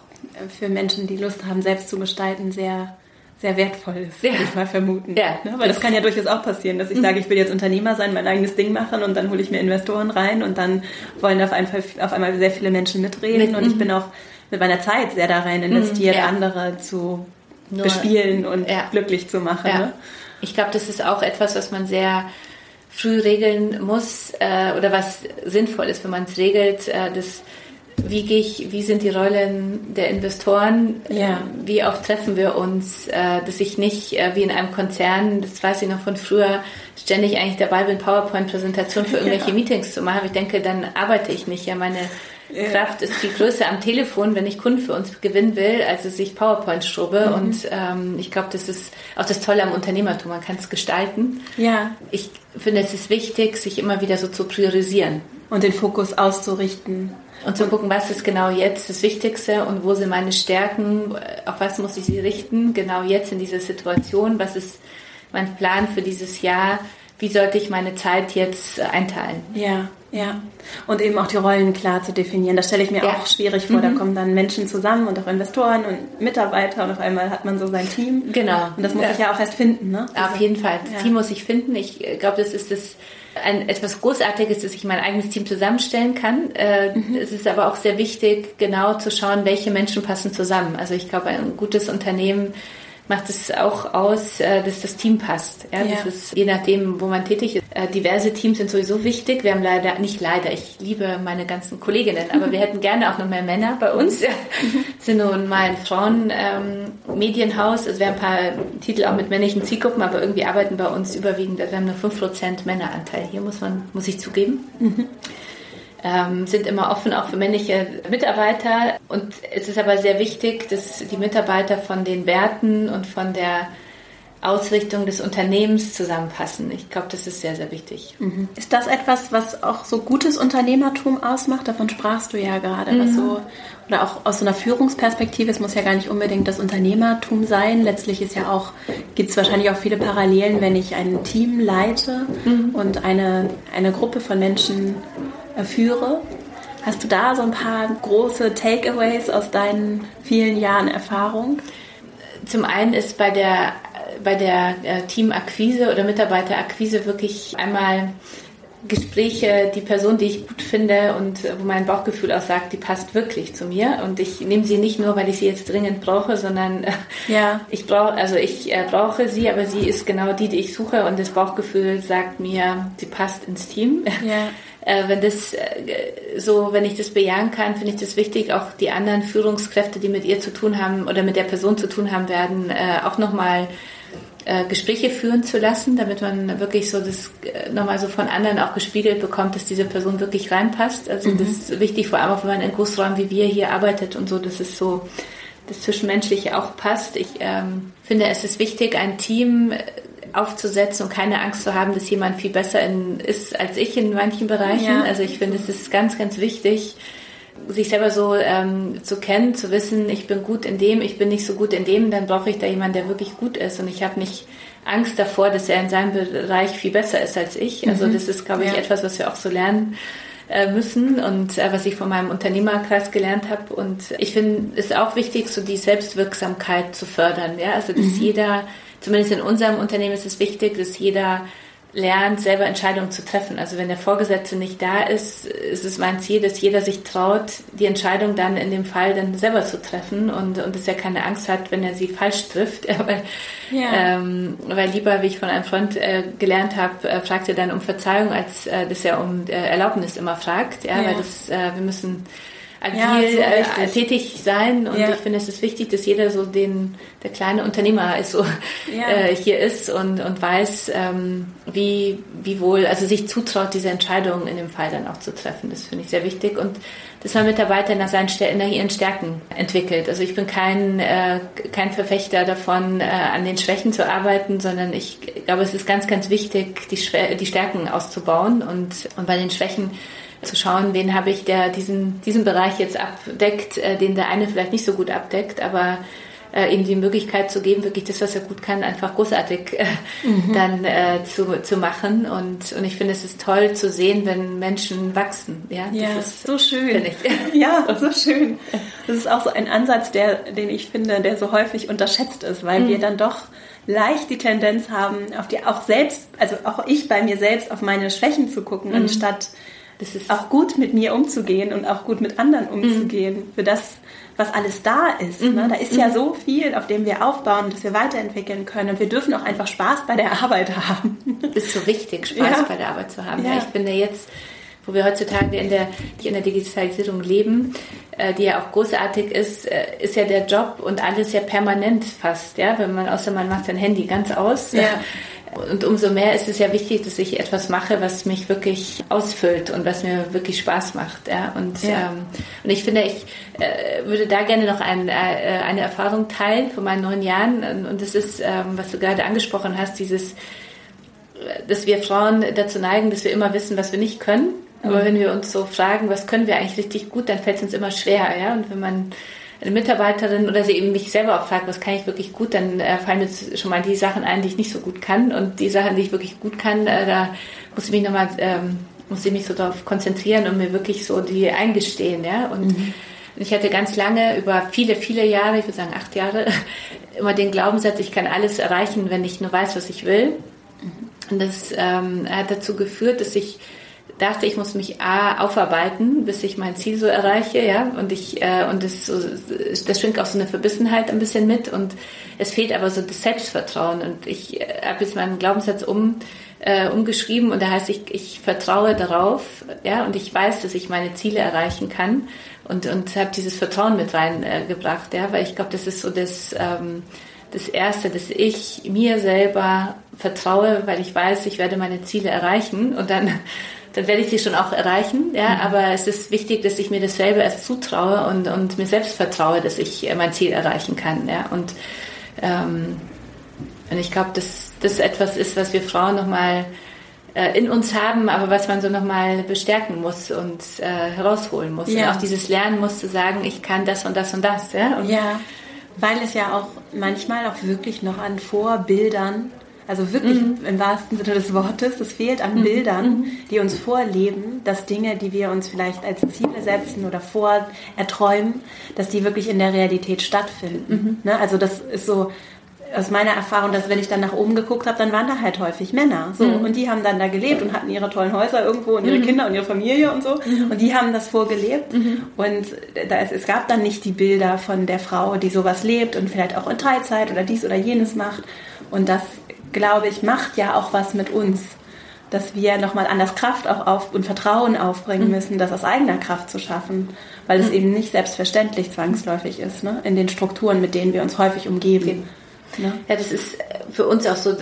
für Menschen, die Lust haben, selbst zu gestalten, sehr sehr wertvoll ist, ja. würde ich mal vermuten. Ja. Ne? Weil das kann ja durchaus auch passieren, dass ich mhm. sage, ich will jetzt Unternehmer sein, mein eigenes Ding machen und dann hole ich mir Investoren rein und dann wollen auf einmal, auf einmal sehr viele Menschen mitreden mit, und ich mhm. bin auch mit meiner Zeit sehr da rein investiert, mhm, ja. andere zu bespielen und ja. glücklich zu machen. Ne? Ich glaube, das ist auch etwas, was man sehr früh regeln muss äh, oder was sinnvoll ist, wenn man es regelt. Äh, das, wie gehe ich, wie sind die Rollen der Investoren? Ja. Wie oft treffen wir uns? Äh, dass ich nicht äh, wie in einem Konzern, das weiß ich noch von früher, ständig eigentlich dabei bin, PowerPoint-Präsentationen für [LAUGHS] irgendwelche ja. Meetings zu machen. Ich denke, dann arbeite ich nicht. Ja, meine Kraft ist viel größer am Telefon, wenn ich Kunden für uns gewinnen will, als dass ich PowerPoint schrobe. Mhm. Und ähm, ich glaube, das ist auch das Tolle am Unternehmertum. Man kann es gestalten. Ja. Ich finde, es ist wichtig, sich immer wieder so zu priorisieren. Und den Fokus auszurichten. Und zu gucken, was ist genau jetzt das Wichtigste und wo sind meine Stärken, auf was muss ich sie richten, genau jetzt in dieser Situation, was ist mein Plan für dieses Jahr, wie sollte ich meine Zeit jetzt einteilen. Ja, ja. Und eben auch die Rollen klar zu definieren. Das stelle ich mir ja. auch schwierig vor. Mhm. Da kommen dann Menschen zusammen und auch Investoren und Mitarbeiter und auf einmal hat man so sein Team. Genau. Und das muss ja. ich ja auch erst finden, ne? Auf jeden Fall. Das ja. Team muss ich finden. Ich glaube, das ist das ein etwas Großartiges, dass ich mein eigenes Team zusammenstellen kann. Äh, mhm. Es ist aber auch sehr wichtig, genau zu schauen, welche Menschen passen zusammen. Also ich glaube, ein gutes Unternehmen macht es auch aus, äh, dass das Team passt. Ja, ja. Das ist je nachdem, wo man tätig ist. Äh, diverse Teams sind sowieso wichtig. Wir haben leider, nicht leider, ich liebe meine ganzen Kolleginnen, aber wir [LAUGHS] hätten gerne auch noch mehr Männer bei uns. Wir [LAUGHS] sind nun mal ein Frauen-Medienhaus. Ähm, also wir haben ein paar Titel auch mit männlichen Zielgruppen, aber irgendwie arbeiten bei uns überwiegend, wir haben nur 5% Männeranteil. Hier muss man, muss ich zugeben. Mhm ähm, sind immer offen auch für männliche Mitarbeiter. Und es ist aber sehr wichtig, dass die Mitarbeiter von den Werten und von der Ausrichtung des Unternehmens zusammenpassen. Ich glaube, das ist sehr, sehr wichtig. Mhm. Ist das etwas, was auch so gutes Unternehmertum ausmacht? Davon sprachst du ja gerade. Mhm. So, oder auch aus so einer Führungsperspektive, es muss ja gar nicht unbedingt das Unternehmertum sein. Letztlich ist ja auch, gibt es wahrscheinlich auch viele Parallelen, wenn ich ein Team leite mhm. und eine, eine Gruppe von Menschen führe. Hast du da so ein paar große Takeaways aus deinen vielen Jahren Erfahrung? Zum einen ist bei der, bei der äh, Teamakquise oder Mitarbeiterakquise wirklich einmal Gespräche, die Person, die ich gut finde und wo mein Bauchgefühl auch sagt, die passt wirklich zu mir und ich nehme sie nicht nur, weil ich sie jetzt dringend brauche, sondern äh, ja. ich brauche, also ich äh, brauche sie, aber sie ist genau die, die ich suche und das Bauchgefühl sagt mir, sie passt ins Team. Ja. [LAUGHS] Äh, wenn das äh, so, wenn ich das bejahen kann, finde ich das wichtig, auch die anderen Führungskräfte, die mit ihr zu tun haben oder mit der Person zu tun haben werden, äh, auch nochmal Gespräche führen zu lassen, damit man wirklich so das nochmal so von anderen auch gespiegelt bekommt, dass diese Person wirklich reinpasst. Also mhm. das ist wichtig, vor allem auch wenn man in Großräumen wie wir hier arbeitet und so, dass es so das Zwischenmenschliche auch passt. Ich ähm, finde, es ist wichtig, ein Team aufzusetzen und keine Angst zu haben, dass jemand viel besser in, ist als ich in manchen Bereichen. Ja. Also ich finde, es ist ganz, ganz wichtig, sich selber so ähm, zu kennen, zu wissen, ich bin gut in dem, ich bin nicht so gut in dem, dann brauche ich da jemanden, der wirklich gut ist. Und ich habe nicht Angst davor, dass er in seinem Bereich viel besser ist als ich. Also mhm. das ist, glaube ich, ja. etwas, was wir auch so lernen äh, müssen und äh, was ich von meinem Unternehmerkreis gelernt habe. Und ich finde es auch wichtig, so die Selbstwirksamkeit zu fördern. Ja? Also dass mhm. jeder zumindest in unserem Unternehmen ist es wichtig, dass jeder lernt, selber Entscheidungen zu treffen. Also wenn der Vorgesetzte nicht da ist, ist es mein Ziel, dass jeder sich traut, die Entscheidung dann in dem Fall dann selber zu treffen und, und dass er keine Angst hat, wenn er sie falsch trifft. [LAUGHS] weil, ja. ähm, weil lieber, wie ich von einem Freund äh, gelernt habe, äh, fragt er dann um Verzeihung, als äh, dass er um äh, Erlaubnis immer fragt. Ja, ja. weil das, äh, wir müssen agil ja, äh, tätig sein. Und ja. ich finde, es ist wichtig, dass jeder so den, der kleine Unternehmer ist, so ja. [LAUGHS] äh, hier ist und, und weiß, ähm, wie, wie wohl, also sich zutraut, diese Entscheidungen in dem Fall dann auch zu treffen. Das finde ich sehr wichtig. Und dass man Mitarbeiter nach, seinen, nach ihren Stärken entwickelt. Also ich bin kein, äh, kein Verfechter davon, äh, an den Schwächen zu arbeiten, sondern ich glaube, es ist ganz, ganz wichtig, die, die Stärken auszubauen und, und bei den Schwächen zu schauen, wen habe ich, der diesen, diesen Bereich jetzt abdeckt, äh, den der eine vielleicht nicht so gut abdeckt, aber äh, ihm die Möglichkeit zu geben, wirklich das, was er gut kann, einfach großartig äh, mhm. dann äh, zu, zu machen. Und, und ich finde, es ist toll zu sehen, wenn Menschen wachsen. Ja, ja das ist so schön. [LAUGHS] [LAUGHS] Ja, so schön. Das ist auch so ein Ansatz, der, den ich finde, der so häufig unterschätzt ist, weil mhm. wir dann doch leicht die Tendenz haben, auf die auch selbst, also auch ich bei mir selbst auf meine Schwächen zu gucken, mhm. anstatt das ist auch gut mit mir umzugehen und auch gut mit anderen umzugehen mhm. für das, was alles da ist. Mhm. Ne? Da ist ja mhm. so viel, auf dem wir aufbauen, dass wir weiterentwickeln können. Und wir dürfen auch einfach Spaß bei der [LAUGHS] Arbeit haben. Das ist so wichtig, Spaß ja. bei der Arbeit zu haben. Ja. ja. ich finde jetzt, wo wir heutzutage in der, in der Digitalisierung leben, äh, die ja auch großartig ist, äh, ist ja der Job und alles ja permanent fast, ja, wenn man, außer man macht sein Handy ganz aus. Ja. Und umso mehr ist es ja wichtig, dass ich etwas mache, was mich wirklich ausfüllt und was mir wirklich Spaß macht. Ja? Und, ja. Ähm, und ich finde, ich äh, würde da gerne noch ein, äh, eine Erfahrung teilen von meinen neun Jahren. Und das ist, ähm, was du gerade angesprochen hast, dieses, dass wir Frauen dazu neigen, dass wir immer wissen, was wir nicht können. Aber mhm. wenn wir uns so fragen, was können wir eigentlich richtig gut, dann fällt es uns immer schwer. Ja? Und wenn man eine Mitarbeiterin oder sie eben mich selber auch fragt, was kann ich wirklich gut, dann äh, fallen mir schon mal die Sachen ein, die ich nicht so gut kann und die Sachen, die ich wirklich gut kann, äh, da muss ich mich nochmal, ähm, muss ich mich so darauf konzentrieren und mir wirklich so die eingestehen, ja, und mhm. ich hatte ganz lange, über viele, viele Jahre, ich würde sagen acht Jahre, [LAUGHS] immer den Glaubenssatz, ich kann alles erreichen, wenn ich nur weiß, was ich will. Mhm. Und das ähm, hat dazu geführt, dass ich dachte, ich muss mich A, aufarbeiten, bis ich mein Ziel so erreiche, ja, und ich, äh, und das, so, das schwingt auch so eine Verbissenheit ein bisschen mit. Und es fehlt aber so das Selbstvertrauen. Und ich äh, habe jetzt meinen Glaubenssatz um, äh, umgeschrieben und da heißt ich, ich vertraue darauf, ja, und ich weiß, dass ich meine Ziele erreichen kann und, und habe dieses Vertrauen mit reingebracht, äh, ja, weil ich glaube, das ist so das, ähm, das Erste, dass ich mir selber vertraue, weil ich weiß, ich werde meine Ziele erreichen. Und dann dann werde ich sie schon auch erreichen. Ja, mhm. aber es ist wichtig, dass ich mir das selber erst zutraue und, und mir selbst vertraue, dass ich äh, mein Ziel erreichen kann. Ja, und, ähm, und ich glaube, dass das etwas ist, was wir Frauen nochmal äh, in uns haben, aber was man so nochmal bestärken muss und äh, herausholen muss. Ja. Und auch dieses Lernen muss zu sagen, ich kann das und das und das. Ja, und ja weil es ja auch manchmal auch wirklich noch an Vorbildern also wirklich mhm. im wahrsten Sinne des Wortes. Es fehlt an mhm. Bildern, mhm. die uns vorleben, dass Dinge, die wir uns vielleicht als Ziele setzen oder vor erträumen, dass die wirklich in der Realität stattfinden. Mhm. Ne? Also das ist so aus meiner Erfahrung, dass wenn ich dann nach oben geguckt habe, dann waren da halt häufig Männer. So. Mhm. Und die haben dann da gelebt und hatten ihre tollen Häuser irgendwo und ihre mhm. Kinder und ihre Familie und so. Mhm. Und die haben das vorgelebt. Mhm. Und da, es, es gab dann nicht die Bilder von der Frau, die sowas lebt und vielleicht auch in Teilzeit oder dies oder jenes macht. Und das glaube ich, macht ja auch was mit uns, dass wir nochmal anders Kraft auch auf und Vertrauen aufbringen mhm. müssen, das aus eigener Kraft zu schaffen, weil es mhm. eben nicht selbstverständlich zwangsläufig ist, ne? in den Strukturen, mit denen wir uns häufig umgeben. Ne? Ja, das ist für uns auch so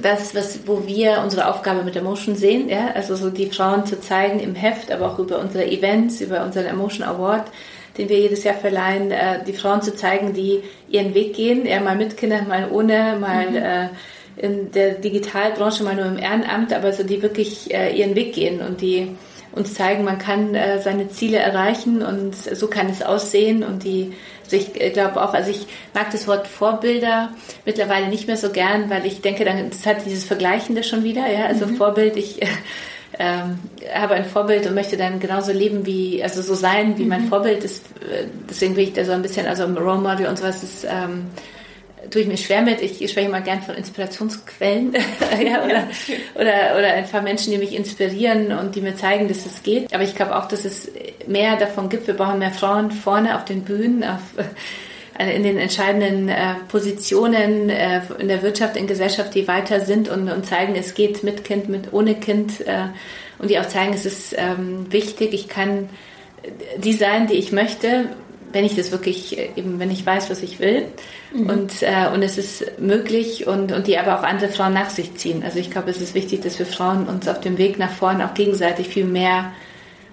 das, was, wo wir unsere Aufgabe mit Emotion sehen, ja, also so die Frauen zu zeigen im Heft, aber auch über unsere Events, über unseren Emotion Award, den wir jedes Jahr verleihen, äh, die Frauen zu zeigen, die ihren Weg gehen, ja, mal mit Kindern, mal ohne, mal mhm. äh, in der Digitalbranche mal nur im Ehrenamt, aber so die wirklich äh, ihren Weg gehen und die uns zeigen, man kann äh, seine Ziele erreichen und so kann es aussehen und die also ich äh, glaube auch, also ich mag das Wort Vorbilder mittlerweile nicht mehr so gern, weil ich denke, dann das hat dieses Vergleichende schon wieder, ja, also mhm. Vorbild, ich äh, ähm, habe ein Vorbild und möchte dann genauso leben wie, also so sein wie mein mhm. Vorbild ist, äh, deswegen bin ich da so ein bisschen, also Role Model und sowas ist, ähm, tue ich mir schwer mit. Ich spreche mal gern von Inspirationsquellen [LAUGHS] ja, oder, oder, oder einfach Menschen, die mich inspirieren und die mir zeigen, dass es geht. Aber ich glaube auch, dass es mehr davon gibt. Wir brauchen mehr Frauen vorne auf den Bühnen, auf, äh, in den entscheidenden äh, Positionen äh, in der Wirtschaft, in Gesellschaft, die weiter sind und, und zeigen, es geht mit Kind, mit ohne Kind äh, und die auch zeigen, es ist ähm, wichtig, ich kann die sein, die ich möchte, wenn ich das wirklich, äh, eben wenn ich weiß, was ich will. Mhm. Und, äh, und es ist möglich und, und die aber auch andere Frauen nach sich ziehen. Also ich glaube, es ist wichtig, dass wir Frauen uns auf dem Weg nach vorne auch gegenseitig viel mehr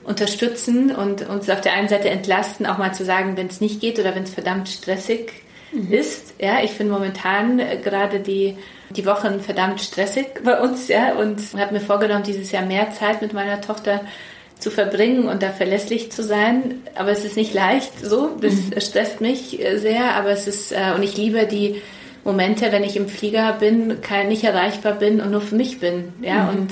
unterstützen und uns auf der einen Seite entlasten, auch mal zu sagen, wenn es nicht geht oder wenn es verdammt stressig mhm. ist. Ja, ich finde momentan äh, gerade die, die Wochen verdammt stressig bei uns, ja, und habe mir vorgenommen, dieses Jahr mehr Zeit mit meiner Tochter zu verbringen und da verlässlich zu sein. Aber es ist nicht leicht so. Das mhm. stresst mich äh, sehr, aber es ist, äh, und ich liebe die Momente, wenn ich im Flieger bin, kein, nicht erreichbar bin und nur für mich bin. Ja, mhm. und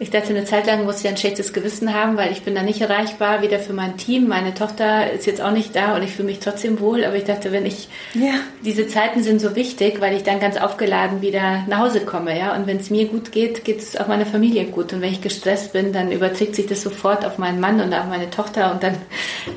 ich dachte, eine Zeit lang muss ich ein schlechtes Gewissen haben, weil ich bin da nicht erreichbar, weder für mein Team. Meine Tochter ist jetzt auch nicht da und ich fühle mich trotzdem wohl. Aber ich dachte, wenn ich, ja. diese Zeiten sind so wichtig, weil ich dann ganz aufgeladen wieder nach Hause komme, ja. Und wenn es mir gut geht, geht es auch meiner Familie gut. Und wenn ich gestresst bin, dann überträgt sich das sofort auf meinen Mann und auf meine Tochter und dann,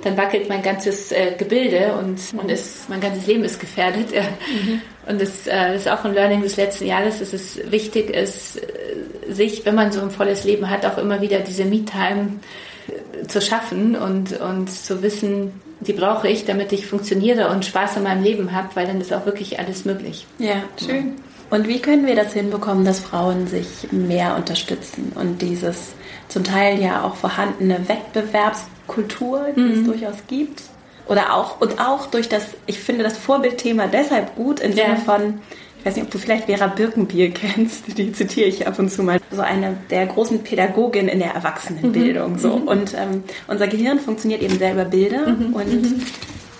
dann wackelt mein ganzes äh, Gebilde und, und ist, mein ganzes Leben ist gefährdet. Mhm. Und das, äh, das ist auch ein Learning des letzten Jahres, dass es wichtig ist, äh, sich, wenn man so ein volles Leben hat, auch immer wieder diese Me-Time äh, zu schaffen und, und zu wissen, die brauche ich, damit ich funktioniere und Spaß in meinem Leben habe, weil dann ist auch wirklich alles möglich. Ja, schön. Und wie können wir das hinbekommen, dass Frauen sich mehr unterstützen und dieses zum Teil ja auch vorhandene Wettbewerbskultur, die mhm. es durchaus gibt, oder auch, und auch durch das, ich finde das Vorbildthema deshalb gut im Sinne von, ich weiß nicht, ob du vielleicht Vera Birkenbier kennst, die zitiere ich ab und zu mal, so eine der großen Pädagogin in der Erwachsenenbildung. Mhm. So. Mhm. Und ähm, unser Gehirn funktioniert eben selber Bilder mhm. und mhm.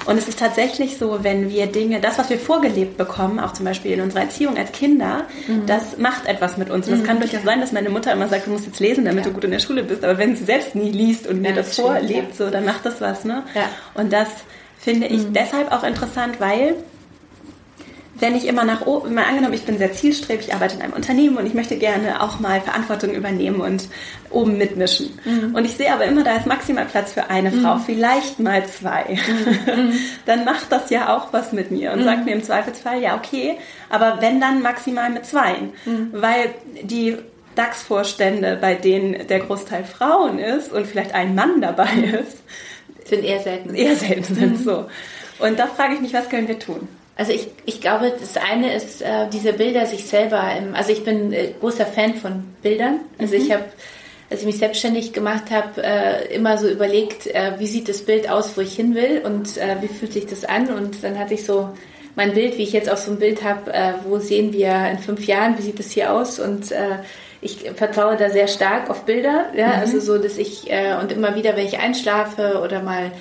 Und es ist tatsächlich so, wenn wir Dinge, das, was wir vorgelebt bekommen, auch zum Beispiel in unserer Erziehung als Kinder, mhm. das macht etwas mit uns. Und es mhm. kann durchaus sein, dass meine Mutter immer sagt, du musst jetzt lesen, damit ja. du gut in der Schule bist. Aber wenn sie selbst nie liest und mir das, das vorlebt, ja. so, dann macht das was, ne? Ja. Und das finde ich mhm. deshalb auch interessant, weil wenn ich immer nach oben, mal angenommen, ich bin sehr zielstrebig, ich arbeite in einem Unternehmen und ich möchte gerne auch mal Verantwortung übernehmen und oben mitmischen. Mhm. Und ich sehe aber immer, da ist maximal Platz für eine mhm. Frau, vielleicht mal zwei. Mhm. [LAUGHS] dann macht das ja auch was mit mir und sagt mhm. mir im Zweifelsfall, ja, okay, aber wenn dann maximal mit zwei. Mhm. Weil die DAX-Vorstände, bei denen der Großteil Frauen ist und vielleicht ein Mann dabei mhm. ist, sind eher selten. Eher selten sind so. Und da frage ich mich, was können wir tun? Also ich, ich glaube, das eine ist äh, diese Bilder sich selber, im, also ich bin äh, großer Fan von Bildern. Also mhm. ich habe, als ich mich selbstständig gemacht habe, äh, immer so überlegt, äh, wie sieht das Bild aus, wo ich hin will und äh, wie fühlt sich das an. Und dann hatte ich so mein Bild, wie ich jetzt auch so ein Bild habe, äh, wo sehen wir in fünf Jahren, wie sieht das hier aus und ich vertraue da sehr stark auf Bilder, ja, mhm. also so, dass ich und immer wieder, wenn ich einschlafe oder mal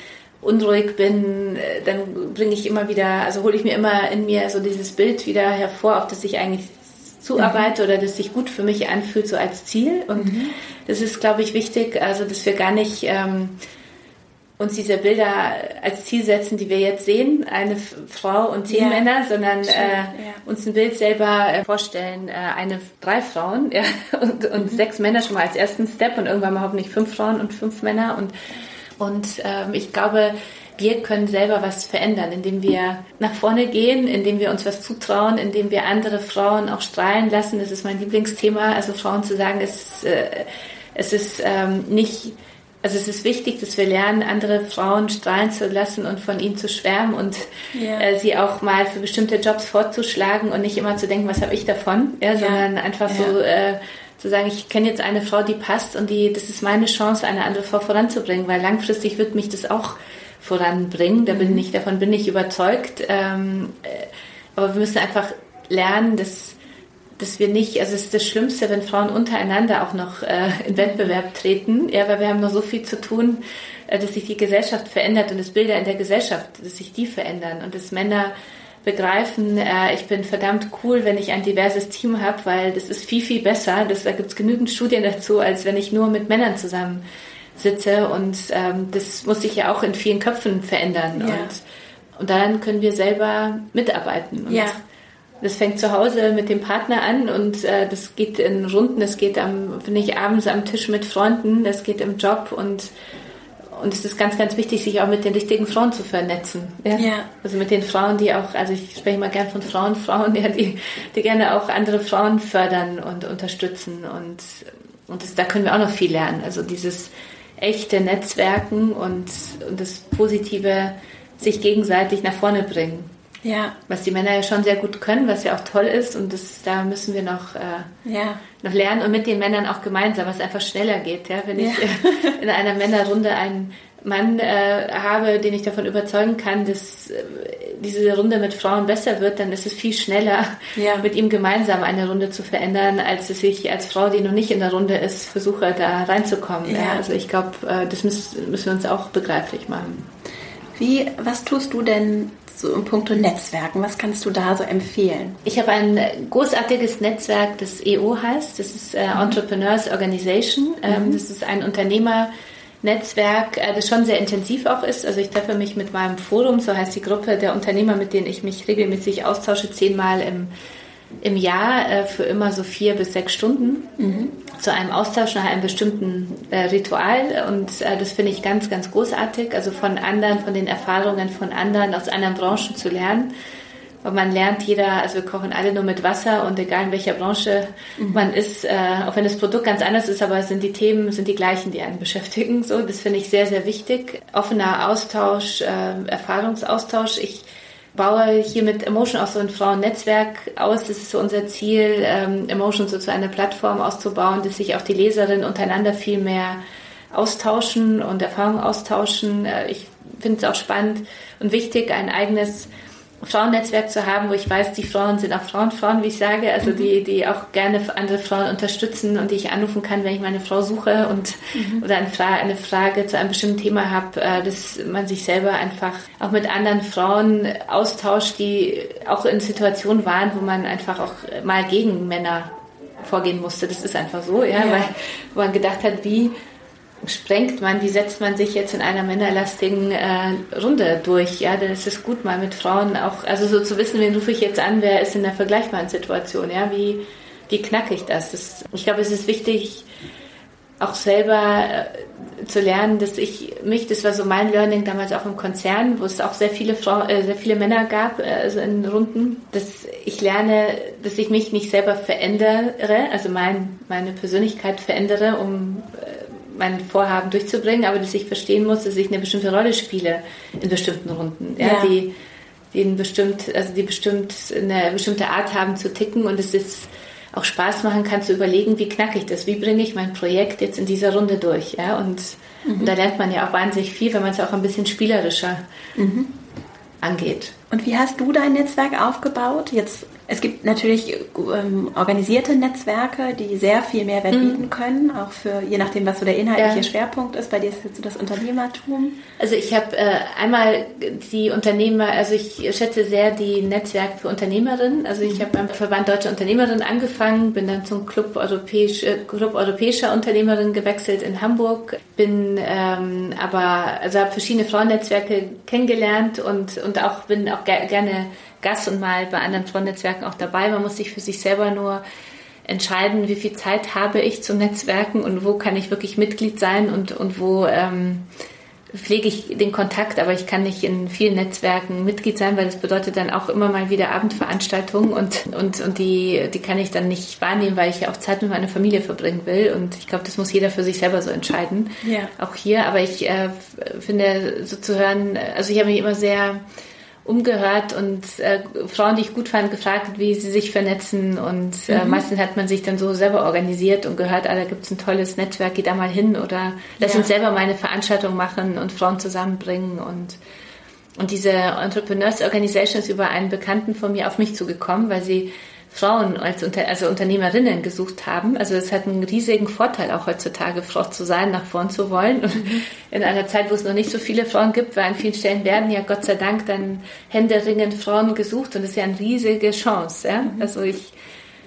unruhig bin, äh, dann bringe ich immer wieder, also hole ich mir immer in mir so dieses Bild wieder hervor, auf das ich eigentlich zuarbeite mhm. oder das sich gut für mich anfühlt, so als Ziel. Und mhm. das ist, glaube ich, wichtig, also dass wir gar nicht ähm, uns diese Bilder als Ziel setzen, die wir jetzt sehen, eine Frau und zehn ja. Männer, sondern äh, ja. uns ein Bild selber äh, vorstellen, äh, eine drei Frauen ja, [LAUGHS] und, und mhm. sechs Männer schon mal als ersten Step und irgendwann mal hoffentlich fünf Frauen und fünf Männer und und ähm, ich glaube, wir können selber was verändern, indem wir nach vorne gehen, indem wir uns was zutrauen, indem wir andere Frauen auch strahlen lassen. Das ist mein Lieblingsthema. Also Frauen zu sagen, es, äh, es ist ähm, nicht, also es ist wichtig, dass wir lernen, andere Frauen strahlen zu lassen und von ihnen zu schwärmen und yeah. äh, sie auch mal für bestimmte Jobs vorzuschlagen und nicht immer zu denken, was habe ich davon, ja, ja. sondern einfach ja. so äh, zu sagen, ich kenne jetzt eine Frau, die passt und die, das ist meine Chance, eine andere Frau voranzubringen, weil langfristig wird mich das auch voranbringen. Da bin mhm. ich, davon bin ich überzeugt. Ähm, äh, aber wir müssen einfach lernen, dass, dass wir nicht, also es ist das Schlimmste, wenn Frauen untereinander auch noch äh, in Wettbewerb treten, ja, weil wir haben noch so viel zu tun, äh, dass sich die Gesellschaft verändert und das Bilder in der Gesellschaft, dass sich die verändern und dass Männer begreifen, äh, ich bin verdammt cool, wenn ich ein diverses Team habe, weil das ist viel, viel besser. Das, da gibt es genügend Studien dazu, als wenn ich nur mit Männern zusammen sitze. Und ähm, das muss sich ja auch in vielen Köpfen verändern. Ja. Und, und daran können wir selber mitarbeiten. Und ja. Das fängt zu Hause mit dem Partner an und äh, das geht in Runden, das geht am, finde ich, abends am Tisch mit Freunden, das geht im Job und und es ist ganz, ganz wichtig, sich auch mit den richtigen Frauen zu vernetzen. Ja? ja. Also mit den Frauen, die auch, also ich spreche mal gern von Frauen, Frauen, ja, die, die gerne auch andere Frauen fördern und unterstützen. Und, und das, da können wir auch noch viel lernen. Also dieses echte Netzwerken und, und das positive sich gegenseitig nach vorne bringen. Ja. Was die Männer ja schon sehr gut können, was ja auch toll ist. Und das, da müssen wir noch, äh, ja. noch lernen und mit den Männern auch gemeinsam, was einfach schneller geht. Ja? Wenn ja. ich [LAUGHS] in einer Männerrunde einen Mann äh, habe, den ich davon überzeugen kann, dass äh, diese Runde mit Frauen besser wird, dann ist es viel schneller, ja. mit ihm gemeinsam eine Runde zu verändern, als dass ich als Frau, die noch nicht in der Runde ist, versuche, da reinzukommen. Ja. Also ich glaube, äh, das müssen, müssen wir uns auch begreiflich machen. Wie, was tust du denn so im Punkto Netzwerken? Was kannst du da so empfehlen? Ich habe ein großartiges Netzwerk, das EO heißt. Das ist äh, mhm. Entrepreneurs Organization. Ähm, mhm. Das ist ein Unternehmernetzwerk, äh, das schon sehr intensiv auch ist. Also ich treffe mich mit meinem Forum, so heißt die Gruppe der Unternehmer, mit denen ich mich regelmäßig austausche, zehnmal im im Jahr äh, für immer so vier bis sechs Stunden mhm. zu einem Austausch nach einem bestimmten äh, Ritual. Und äh, das finde ich ganz, ganz großartig. Also von anderen, von den Erfahrungen von anderen aus anderen Branchen zu lernen. Und man lernt jeder, also wir kochen alle nur mit Wasser und egal in welcher Branche mhm. man ist, äh, auch wenn das Produkt ganz anders ist, aber sind die Themen, sind die gleichen, die einen beschäftigen. So, das finde ich sehr, sehr wichtig. Offener Austausch, äh, Erfahrungsaustausch. Ich baue hier mit Emotion auch so ein Frauennetzwerk aus. Das ist so unser Ziel, ähm, Emotion so zu einer Plattform auszubauen, dass sich auch die Leserinnen untereinander viel mehr austauschen und Erfahrungen austauschen. Äh, ich finde es auch spannend und wichtig, ein eigenes Frauennetzwerk zu haben, wo ich weiß, die Frauen sind auch Frauen, Frauen, wie ich sage, also mhm. die, die auch gerne andere Frauen unterstützen und die ich anrufen kann, wenn ich meine Frau suche und mhm. oder eine Frage, eine Frage zu einem bestimmten Thema habe, äh, dass man sich selber einfach auch mit anderen Frauen austauscht, die auch in Situationen waren, wo man einfach auch mal gegen Männer vorgehen musste. Das ist einfach so, ja, ja. weil wo man gedacht hat, wie sprengt man, wie setzt man sich jetzt in einer männerlastigen äh, Runde durch? Ja, dann ist gut, mal mit Frauen auch, also so zu wissen, wen rufe ich jetzt an, wer ist in einer vergleichbaren Situation, ja, wie, wie knacke ich das? das ich glaube, es ist wichtig, auch selber äh, zu lernen, dass ich mich, das war so mein Learning damals auch im Konzern, wo es auch sehr viele Frauen, äh, sehr viele Männer gab, äh, also in Runden, dass ich lerne, dass ich mich nicht selber verändere, also mein, meine Persönlichkeit verändere, um mein Vorhaben durchzubringen, aber dass ich verstehen muss, dass ich eine bestimmte Rolle spiele in bestimmten Runden, ja, ja. die, die bestimmt, also die bestimmt eine bestimmte Art haben zu ticken und es ist auch Spaß machen kann zu überlegen, wie knacke ich das, wie bringe ich mein Projekt jetzt in dieser Runde durch, ja, und, mhm. und da lernt man ja auch wahnsinnig viel, wenn man es auch ein bisschen spielerischer mhm. angeht. Und wie hast du dein Netzwerk aufgebaut? Jetzt es gibt natürlich ähm, organisierte Netzwerke, die sehr viel Mehrwert mhm. bieten können, auch für je nachdem, was so der inhaltliche ja. Schwerpunkt ist. Bei dir ist jetzt so das Unternehmertum. Also ich habe äh, einmal die Unternehmer, also ich schätze sehr die Netzwerke für Unternehmerinnen. Also ich habe beim Verband Deutsche Unternehmerinnen angefangen, bin dann zum Club, Europäisch, äh, Club Europäischer Unternehmerinnen gewechselt in Hamburg, bin ähm, aber also habe verschiedene Frauennetzwerke kennengelernt und und auch bin auch ger gerne Gast und mal bei anderen Frauennetzwerken auch dabei. Man muss sich für sich selber nur entscheiden, wie viel Zeit habe ich zum Netzwerken und wo kann ich wirklich Mitglied sein und, und wo ähm, pflege ich den Kontakt, aber ich kann nicht in vielen Netzwerken Mitglied sein, weil das bedeutet dann auch immer mal wieder Abendveranstaltungen und, und, und die, die kann ich dann nicht wahrnehmen, weil ich ja auch Zeit mit meiner Familie verbringen will und ich glaube, das muss jeder für sich selber so entscheiden. Ja. Auch hier, aber ich äh, finde so zu hören, also ich habe mich immer sehr umgehört und äh, Frauen, die ich gut fand, gefragt, wie sie sich vernetzen. Und äh, mhm. meistens hat man sich dann so selber organisiert und gehört, ah, da gibt es ein tolles Netzwerk, geh da mal hin oder lass ja. uns selber mal eine Veranstaltung machen und Frauen zusammenbringen. Und, und diese Entrepreneurs Organization ist über einen Bekannten von mir auf mich zugekommen, weil sie Frauen als Unter also Unternehmerinnen gesucht haben. Also es hat einen riesigen Vorteil auch heutzutage, Frau zu sein, nach vorn zu wollen. Und mhm. in einer Zeit, wo es noch nicht so viele Frauen gibt, weil an vielen Stellen werden ja Gott sei Dank dann händeringend Frauen gesucht und das ist ja eine riesige Chance. Ja? Mhm. Also ich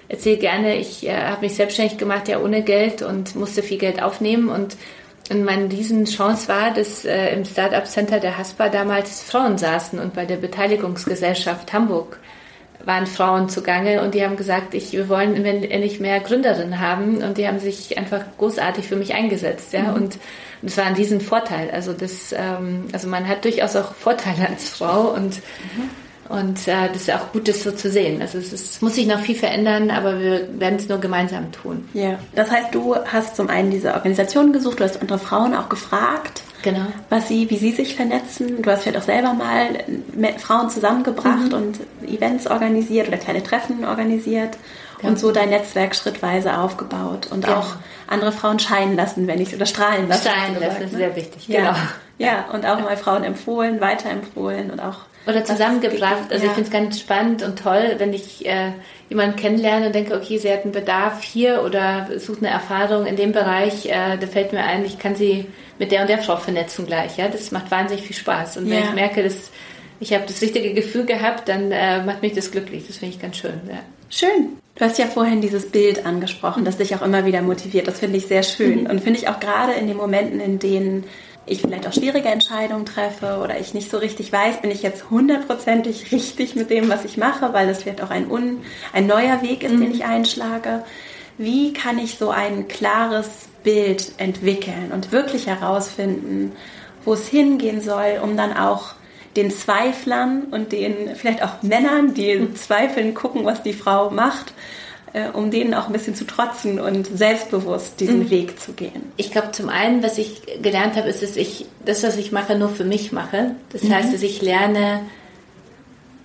erzähle gerne, ich äh, habe mich selbstständig gemacht, ja ohne Geld und musste viel Geld aufnehmen und und meine Riesenchance war, dass äh, im Startup Center der Haspa damals Frauen saßen und bei der Beteiligungsgesellschaft Hamburg waren Frauen zugange und die haben gesagt, ich, wir wollen endlich mehr Gründerinnen haben und die haben sich einfach großartig für mich eingesetzt, ja, mhm. und das war ein riesen Vorteil. Also das, ähm, also man hat durchaus auch Vorteile als Frau und mhm. Und äh, das ist auch gut, das so zu sehen. Also es, ist, es muss sich noch viel verändern, aber wir werden es nur gemeinsam tun. Ja, das heißt, du hast zum einen diese Organisation gesucht, du hast andere Frauen auch gefragt, Genau. Was sie, wie sie sich vernetzen. Du hast vielleicht auch selber mal Frauen zusammengebracht mhm. und Events organisiert oder kleine Treffen organisiert ja. und so dein Netzwerk schrittweise aufgebaut und ja. auch andere Frauen scheinen lassen, wenn ich oder strahlen lassen. Strahlen lassen ist ne? sehr wichtig. Ja. Genau. Ja, und auch mal Frauen empfohlen, weiterempfohlen und auch oder zusammengebracht. Also ja. ich finde es ganz spannend und toll, wenn ich äh, jemanden kennenlerne und denke, okay, sie hat einen Bedarf hier oder sucht eine Erfahrung in dem Bereich, äh, da fällt mir ein, ich kann sie mit der und der Frau vernetzen gleich. Ja, das macht wahnsinnig viel Spaß. Und ja. wenn ich merke, dass ich habe das richtige Gefühl gehabt, dann äh, macht mich das glücklich. Das finde ich ganz schön. Ja. Schön. Du hast ja vorhin dieses Bild angesprochen, das dich auch immer wieder motiviert. Das finde ich sehr schön. Mhm. Und finde ich auch gerade in den Momenten, in denen ich vielleicht auch schwierige Entscheidungen treffe oder ich nicht so richtig weiß, bin ich jetzt hundertprozentig richtig mit dem, was ich mache, weil das vielleicht auch ein, un, ein neuer Weg ist, mhm. den ich einschlage. Wie kann ich so ein klares Bild entwickeln und wirklich herausfinden, wo es hingehen soll, um dann auch den Zweiflern und den vielleicht auch Männern, die mhm. zweifeln, gucken, was die Frau macht, äh, um denen auch ein bisschen zu trotzen und selbstbewusst diesen mhm. Weg zu gehen? Ich glaube, zum einen, was ich gelernt habe, ist, dass ich das, was ich mache, nur für mich mache. Das mhm. heißt, dass ich lerne,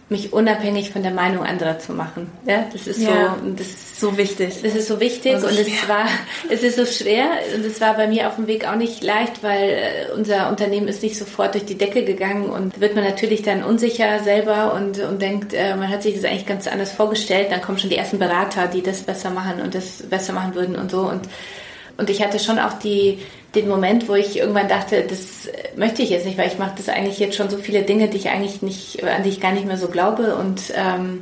mich unabhängig von der Meinung anderer zu machen. Ja, das ist ja. so, das so wichtig. Das ist so wichtig und, so und es war, es ist so schwer und es war bei mir auf dem Weg auch nicht leicht, weil äh, unser Unternehmen ist nicht sofort durch die Decke gegangen und wird man natürlich dann unsicher selber und, und denkt, äh, man hat sich das eigentlich ganz anders vorgestellt. Dann kommen schon die ersten Berater, die das besser machen und das besser machen würden und so und und ich hatte schon auch die, den Moment, wo ich irgendwann dachte, das möchte ich jetzt nicht, weil ich mache das eigentlich jetzt schon so viele Dinge, die ich eigentlich nicht, an die ich gar nicht mehr so glaube und ähm,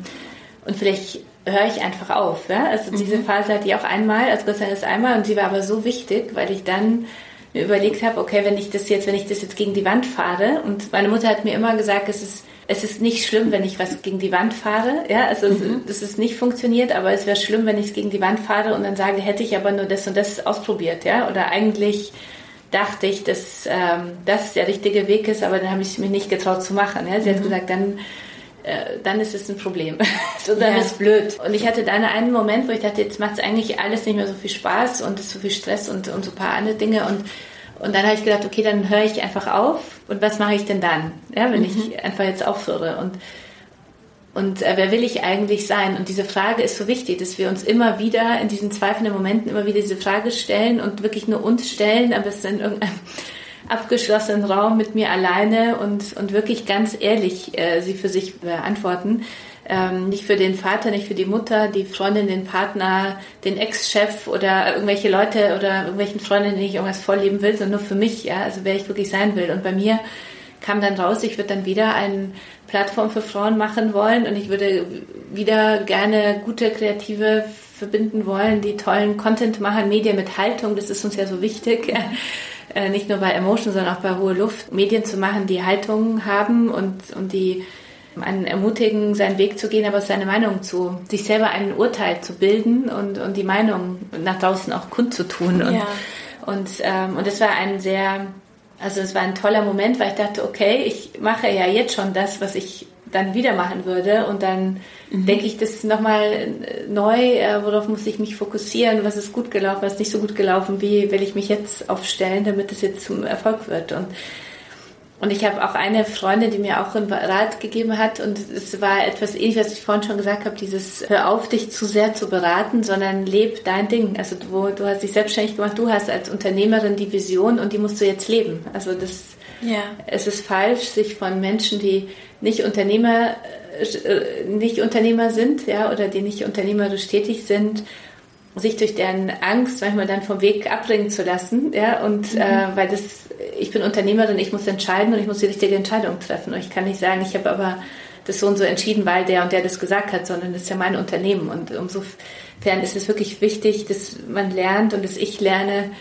und vielleicht höre ich einfach auf. Ja? Also mhm. diese Phase hatte ich auch einmal, also Gott sei Dank einmal, und sie war aber so wichtig, weil ich dann mir überlegt habe, okay, wenn ich das jetzt, wenn ich das jetzt gegen die Wand fahre, und meine Mutter hat mir immer gesagt, es ist es ist nicht schlimm, wenn ich was gegen die Wand fahre. Ja, also mhm. das ist nicht funktioniert, aber es wäre schlimm, wenn ich es gegen die Wand fahre und dann sage, hätte ich aber nur das und das ausprobiert, ja. Oder eigentlich dachte ich, dass ähm, das der richtige Weg ist, aber dann habe ich es mir nicht getraut zu machen. Ja? Sie mhm. hat gesagt, dann äh, dann ist es ein Problem. [LAUGHS] so, dann ja. ist es blöd. Und ich hatte dann einen Moment, wo ich dachte, jetzt macht es eigentlich alles nicht mehr so viel Spaß und ist so viel Stress und, und so ein paar andere Dinge. Und, und dann habe ich gedacht, okay, dann höre ich einfach auf. Und was mache ich denn dann, ja, wenn mhm. ich einfach jetzt aufhöre? Und, und äh, wer will ich eigentlich sein? Und diese Frage ist so wichtig, dass wir uns immer wieder in diesen zweifelnden Momenten immer wieder diese Frage stellen und wirklich nur uns stellen, aber es in irgendeinem [LAUGHS] abgeschlossenen Raum mit mir alleine und, und wirklich ganz ehrlich äh, sie für sich beantworten. Ähm, nicht für den Vater, nicht für die Mutter, die Freundin, den Partner, den Ex-Chef oder irgendwelche Leute oder irgendwelchen Freundinnen, denen ich irgendwas vorleben will, sondern nur für mich, ja, also wer ich wirklich sein will. Und bei mir kam dann raus, ich würde dann wieder eine Plattform für Frauen machen wollen und ich würde wieder gerne gute Kreative verbinden wollen, die tollen Content machen, Medien mit Haltung, das ist uns ja so wichtig. Äh, nicht nur bei Emotion, sondern auch bei Hohe Luft, Medien zu machen, die Haltung haben und, und die einen ermutigen, seinen Weg zu gehen, aber seine Meinung zu, sich selber ein Urteil zu bilden und, und die Meinung nach draußen auch kundzutun. Und, ja. und, ähm, und das war ein sehr, also es war ein toller Moment, weil ich dachte, okay, ich mache ja jetzt schon das, was ich dann wieder machen würde und dann mhm. denke ich das nochmal neu, äh, worauf muss ich mich fokussieren, was ist gut gelaufen, was ist nicht so gut gelaufen, wie will ich mich jetzt aufstellen, damit es jetzt zum Erfolg wird und und ich habe auch eine Freundin, die mir auch einen Rat gegeben hat und es war etwas ähnliches, was ich vorhin schon gesagt habe, dieses hör auf, dich zu sehr zu beraten, sondern leb dein Ding. Also du, du hast dich selbstständig gemacht, du hast als Unternehmerin die Vision und die musst du jetzt leben. Also das, ja. es ist falsch, sich von Menschen, die nicht Unternehmer, äh, nicht Unternehmer sind, ja, oder die nicht unternehmerisch tätig sind, sich durch deren Angst manchmal dann vom Weg abbringen zu lassen, ja, und mhm. äh, weil das, ich bin Unternehmerin, ich muss entscheiden und ich muss die richtige Entscheidung treffen und ich kann nicht sagen, ich habe aber das so und so entschieden, weil der und der das gesagt hat, sondern das ist ja mein Unternehmen und umsofern ist es wirklich wichtig, dass man lernt und dass ich lerne,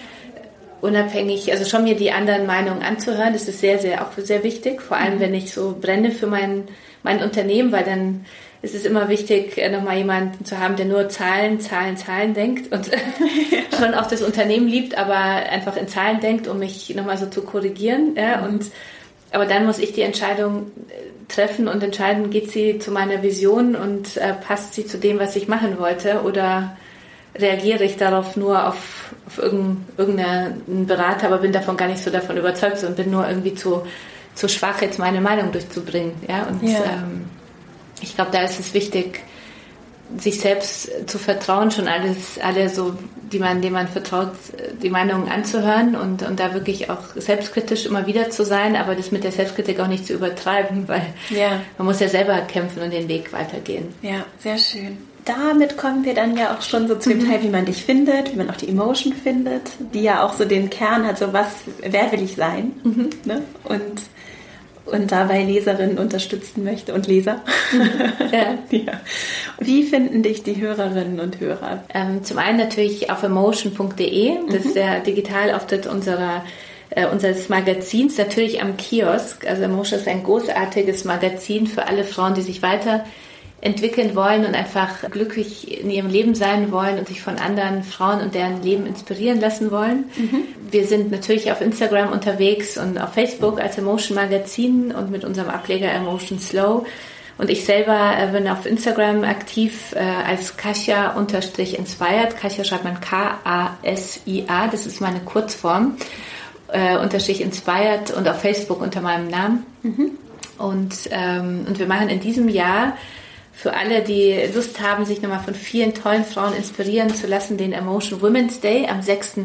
unabhängig, also schon mir die anderen Meinungen anzuhören, das ist sehr, sehr, auch sehr wichtig, vor allem mhm. wenn ich so brenne für mein, mein Unternehmen, weil dann ist es immer wichtig, äh, nochmal jemanden zu haben, der nur Zahlen, Zahlen, Zahlen denkt und [LAUGHS] [LAUGHS] schon auch das Unternehmen liebt, aber einfach in Zahlen denkt, um mich nochmal so zu korrigieren. Ja, mhm. und, aber dann muss ich die Entscheidung äh, treffen und entscheiden, geht sie zu meiner Vision und äh, passt sie zu dem, was ich machen wollte oder reagiere ich darauf nur auf, auf irgendeinen Berater, aber bin davon gar nicht so davon überzeugt und bin nur irgendwie zu, zu schwach, jetzt meine Meinung durchzubringen. Ja? Und ja. Ähm, ich glaube, da ist es wichtig, sich selbst zu vertrauen, schon alles, alle so, die man, denen man vertraut, die Meinungen anzuhören und, und da wirklich auch selbstkritisch immer wieder zu sein, aber das mit der Selbstkritik auch nicht zu übertreiben, [LAUGHS] weil ja. man muss ja selber kämpfen und den Weg weitergehen. Ja, sehr schön damit kommen wir dann ja auch schon so zu dem mhm. Teil, wie man dich findet, wie man auch die Emotion findet, die ja auch so den Kern hat, so was, wer will ich sein? Mhm. Ne? Und, und dabei Leserinnen unterstützen möchte und Leser. Mhm. Ja. [LAUGHS] ja. Wie finden dich die Hörerinnen und Hörer? Ähm, zum einen natürlich auf emotion.de, das ist mhm. der Digitalauftritt unserer äh, unseres Magazins, natürlich am Kiosk. Also Emotion ist ein großartiges Magazin für alle Frauen, die sich weiter entwickeln wollen und einfach glücklich in ihrem Leben sein wollen und sich von anderen Frauen und deren Leben inspirieren lassen wollen. Mhm. Wir sind natürlich auf Instagram unterwegs und auf Facebook als Emotion Magazin und mit unserem Ableger Emotion Slow. Und ich selber äh, bin auf Instagram aktiv äh, als Kasia-inspired. Kasia schreibt man K-A-S-I-A, das ist meine Kurzform. Äh, unterstrich inspired und auf Facebook unter meinem Namen. Mhm. Und, ähm, und wir machen in diesem Jahr für alle, die Lust haben, sich nochmal von vielen tollen Frauen inspirieren zu lassen, den Emotion Women's Day am 6.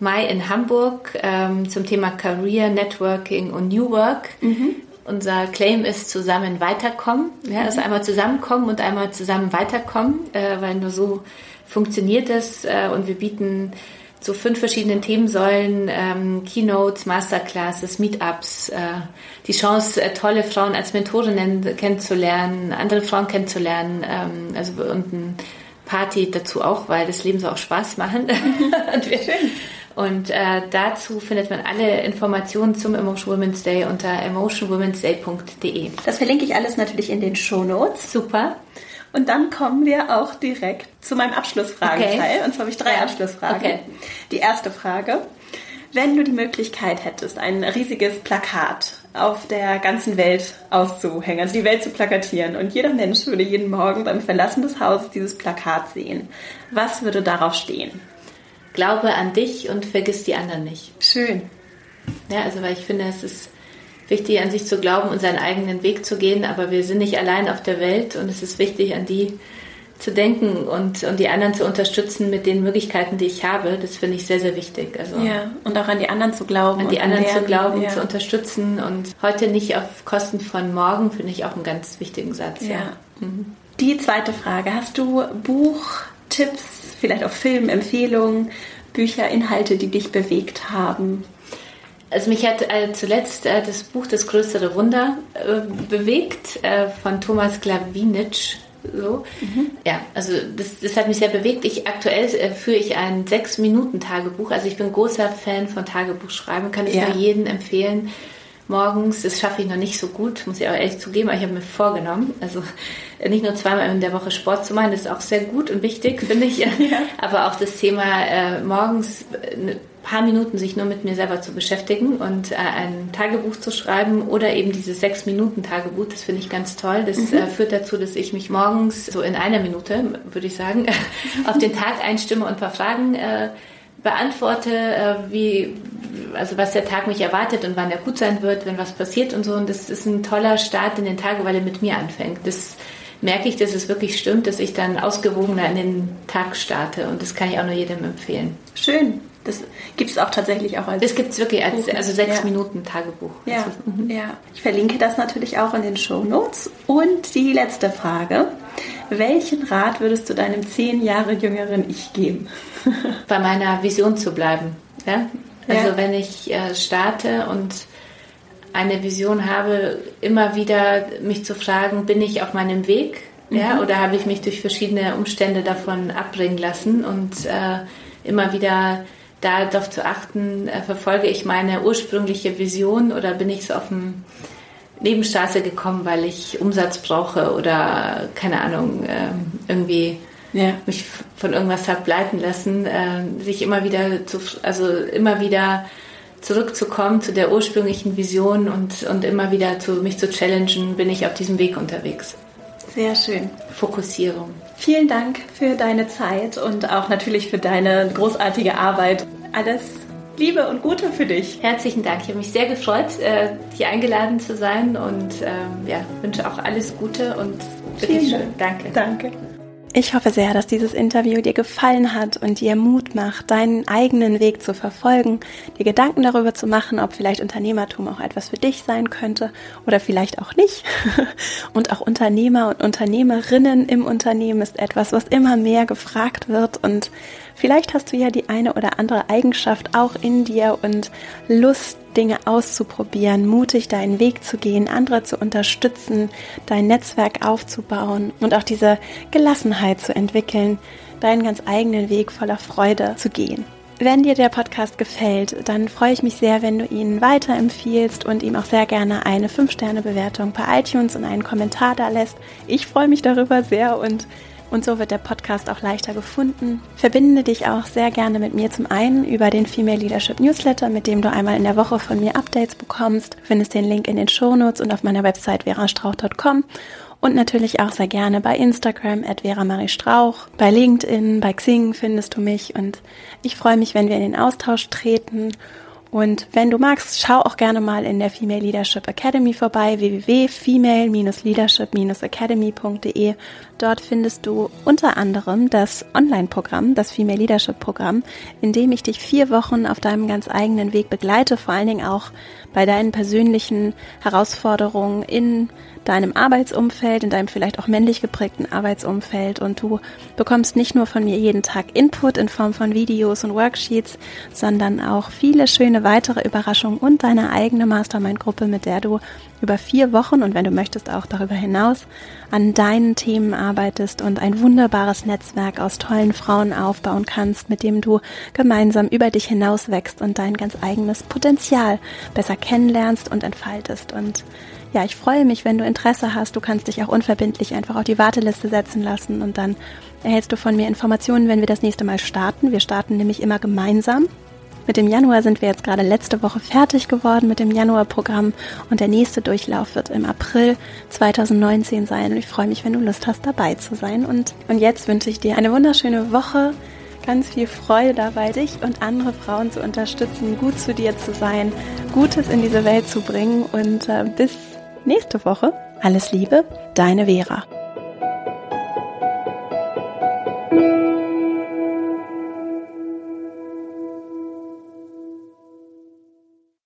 Mai in Hamburg ähm, zum Thema Career, Networking und New Work. Mhm. Unser Claim ist zusammen weiterkommen. Ja, also mhm. einmal zusammenkommen und einmal zusammen weiterkommen, äh, weil nur so funktioniert es. Äh, und wir bieten zu fünf verschiedenen Themensäulen, ähm, Keynotes, Masterclasses, Meetups, äh, die Chance, äh, tolle Frauen als Mentorinnen kennenzulernen, andere Frauen kennenzulernen, ähm, also und ein Party dazu auch, weil das Leben soll auch Spaß machen. [LAUGHS] und wir, und äh, dazu findet man alle Informationen zum Emotion Women's Day unter emotionwomensday.de. Das verlinke ich alles natürlich in den Show Notes. Super. Und dann kommen wir auch direkt zu meinem Abschlussfragenteil. Okay. Und zwar habe ich drei ja. Abschlussfragen. Okay. Die erste Frage. Wenn du die Möglichkeit hättest, ein riesiges Plakat auf der ganzen Welt auszuhängen, also die Welt zu plakatieren und jeder Mensch würde jeden Morgen beim Verlassen des Hauses dieses Plakat sehen, was würde darauf stehen? Glaube an dich und vergiss die anderen nicht. Schön. Ja, also weil ich finde, es ist wichtig, an sich zu glauben und seinen eigenen Weg zu gehen, aber wir sind nicht allein auf der Welt und es ist wichtig, an die zu denken und, und die anderen zu unterstützen mit den Möglichkeiten, die ich habe. Das finde ich sehr, sehr wichtig. Also ja, und auch an die anderen zu glauben. An die anderen zu glauben, ja. zu unterstützen und heute nicht auf Kosten von morgen, finde ich auch einen ganz wichtigen Satz. Ja. ja. Mhm. Die zweite Frage. Hast du Buchtipps vielleicht auch Filmempfehlungen, Bücher, Inhalte, die dich bewegt haben? Also mich hat äh, zuletzt äh, das Buch Das größere Wunder äh, bewegt äh, von Thomas Glawinitsch. So. Mhm. Ja, also das, das hat mich sehr bewegt. Ich aktuell äh, führe ich ein sechs Minuten Tagebuch. Also ich bin großer Fan von Tagebuchschreiben, kann ich ja. nur jedem empfehlen morgens. Das schaffe ich noch nicht so gut, muss ich auch ehrlich zugeben, aber ich habe mir vorgenommen, also nicht nur zweimal in der Woche Sport zu machen, das ist auch sehr gut und wichtig, finde ich, [LAUGHS] ja. aber auch das Thema äh, morgens ein paar Minuten sich nur mit mir selber zu beschäftigen und äh, ein Tagebuch zu schreiben oder eben dieses sechs Minuten Tagebuch, das finde ich ganz toll. Das mhm. äh, führt dazu, dass ich mich morgens so in einer Minute, würde ich sagen, [LAUGHS] auf den Tag einstimme und ein paar Fragen äh, beantworte, äh, wie, also was der Tag mich erwartet und wann er gut sein wird, wenn was passiert und so. Und das ist ein toller Start in den Tag, weil er mit mir anfängt. Das merke ich, dass es wirklich stimmt, dass ich dann ausgewogener in den Tag starte. Und das kann ich auch nur jedem empfehlen. Schön. Das gibt es auch tatsächlich auch als. Das gibt es wirklich als also sechs ja. Minuten Tagebuch. Ja, mhm. ja. Ich verlinke das natürlich auch in den Show Notes. Und die letzte Frage. Welchen Rat würdest du deinem zehn Jahre jüngeren Ich geben? [LAUGHS] Bei meiner Vision zu bleiben. Ja? Also ja. wenn ich äh, starte und eine Vision habe, immer wieder mich zu fragen, bin ich auf meinem Weg? Mhm. Ja, oder habe ich mich durch verschiedene Umstände davon abbringen lassen und äh, immer wieder darauf zu achten, äh, verfolge ich meine ursprüngliche Vision oder bin ich so auf dem Nebenstraße gekommen, weil ich Umsatz brauche oder keine Ahnung, äh, irgendwie ja. mich von irgendwas habe leiten lassen, äh, sich immer wieder zu, also immer wieder zurückzukommen zu der ursprünglichen Vision und, und immer wieder zu, mich zu challengen, bin ich auf diesem Weg unterwegs. Sehr schön. Fokussierung. Vielen Dank für deine Zeit und auch natürlich für deine großartige Arbeit. Alles Liebe und Gute für dich. Herzlichen Dank. Ich habe mich sehr gefreut, äh, hier eingeladen zu sein und ähm, ja, wünsche auch alles Gute und wirklich schön. Danke. Danke. Ich hoffe sehr, dass dieses Interview dir gefallen hat und dir Mut macht, deinen eigenen Weg zu verfolgen, dir Gedanken darüber zu machen, ob vielleicht Unternehmertum auch etwas für dich sein könnte oder vielleicht auch nicht. [LAUGHS] Und auch Unternehmer und Unternehmerinnen im Unternehmen ist etwas, was immer mehr gefragt wird und Vielleicht hast du ja die eine oder andere Eigenschaft auch in dir und Lust, Dinge auszuprobieren, mutig deinen Weg zu gehen, andere zu unterstützen, dein Netzwerk aufzubauen und auch diese Gelassenheit zu entwickeln, deinen ganz eigenen Weg voller Freude zu gehen. Wenn dir der Podcast gefällt, dann freue ich mich sehr, wenn du ihn weiterempfiehlst und ihm auch sehr gerne eine 5-Sterne-Bewertung bei iTunes und einen Kommentar da lässt. Ich freue mich darüber sehr und und so wird der Podcast auch leichter gefunden. Verbinde dich auch sehr gerne mit mir zum einen über den Female Leadership Newsletter, mit dem du einmal in der Woche von mir Updates bekommst. Du findest den Link in den Shownotes und auf meiner Website verastrauch.com und natürlich auch sehr gerne bei Instagram at Vera Marie Strauch, bei LinkedIn, bei Xing findest du mich und ich freue mich, wenn wir in den Austausch treten Und wenn du magst, schau auch gerne mal in der Female Leadership Academy vorbei, www.female-leadership-academy.de. Dort findest du unter anderem das Online-Programm, das Female Leadership Programm, in dem ich dich vier Wochen auf deinem ganz eigenen Weg begleite, vor allen Dingen auch bei deinen persönlichen Herausforderungen in deinem Arbeitsumfeld, in deinem vielleicht auch männlich geprägten Arbeitsumfeld. Und du bekommst nicht nur von mir jeden Tag Input in Form von Videos und Worksheets, sondern auch viele schöne weitere Überraschungen und deine eigene Mastermind-Gruppe, mit der du über vier Wochen und wenn du möchtest auch darüber hinaus an deinen Themen arbeitest und ein wunderbares Netzwerk aus tollen Frauen aufbauen kannst, mit dem du gemeinsam über dich hinaus wächst und dein ganz eigenes Potenzial besser kennenlernst und entfaltest und ja, ich freue mich, wenn du Interesse hast. Du kannst dich auch unverbindlich einfach auf die Warteliste setzen lassen und dann erhältst du von mir Informationen, wenn wir das nächste Mal starten. Wir starten nämlich immer gemeinsam. Mit dem Januar sind wir jetzt gerade letzte Woche fertig geworden mit dem Januarprogramm und der nächste Durchlauf wird im April 2019 sein. Und ich freue mich, wenn du Lust hast, dabei zu sein. Und, und jetzt wünsche ich dir eine wunderschöne Woche, ganz viel Freude dabei, dich und andere Frauen zu unterstützen, gut zu dir zu sein, Gutes in diese Welt zu bringen und äh, bis nächste Woche. Alles Liebe, deine Vera.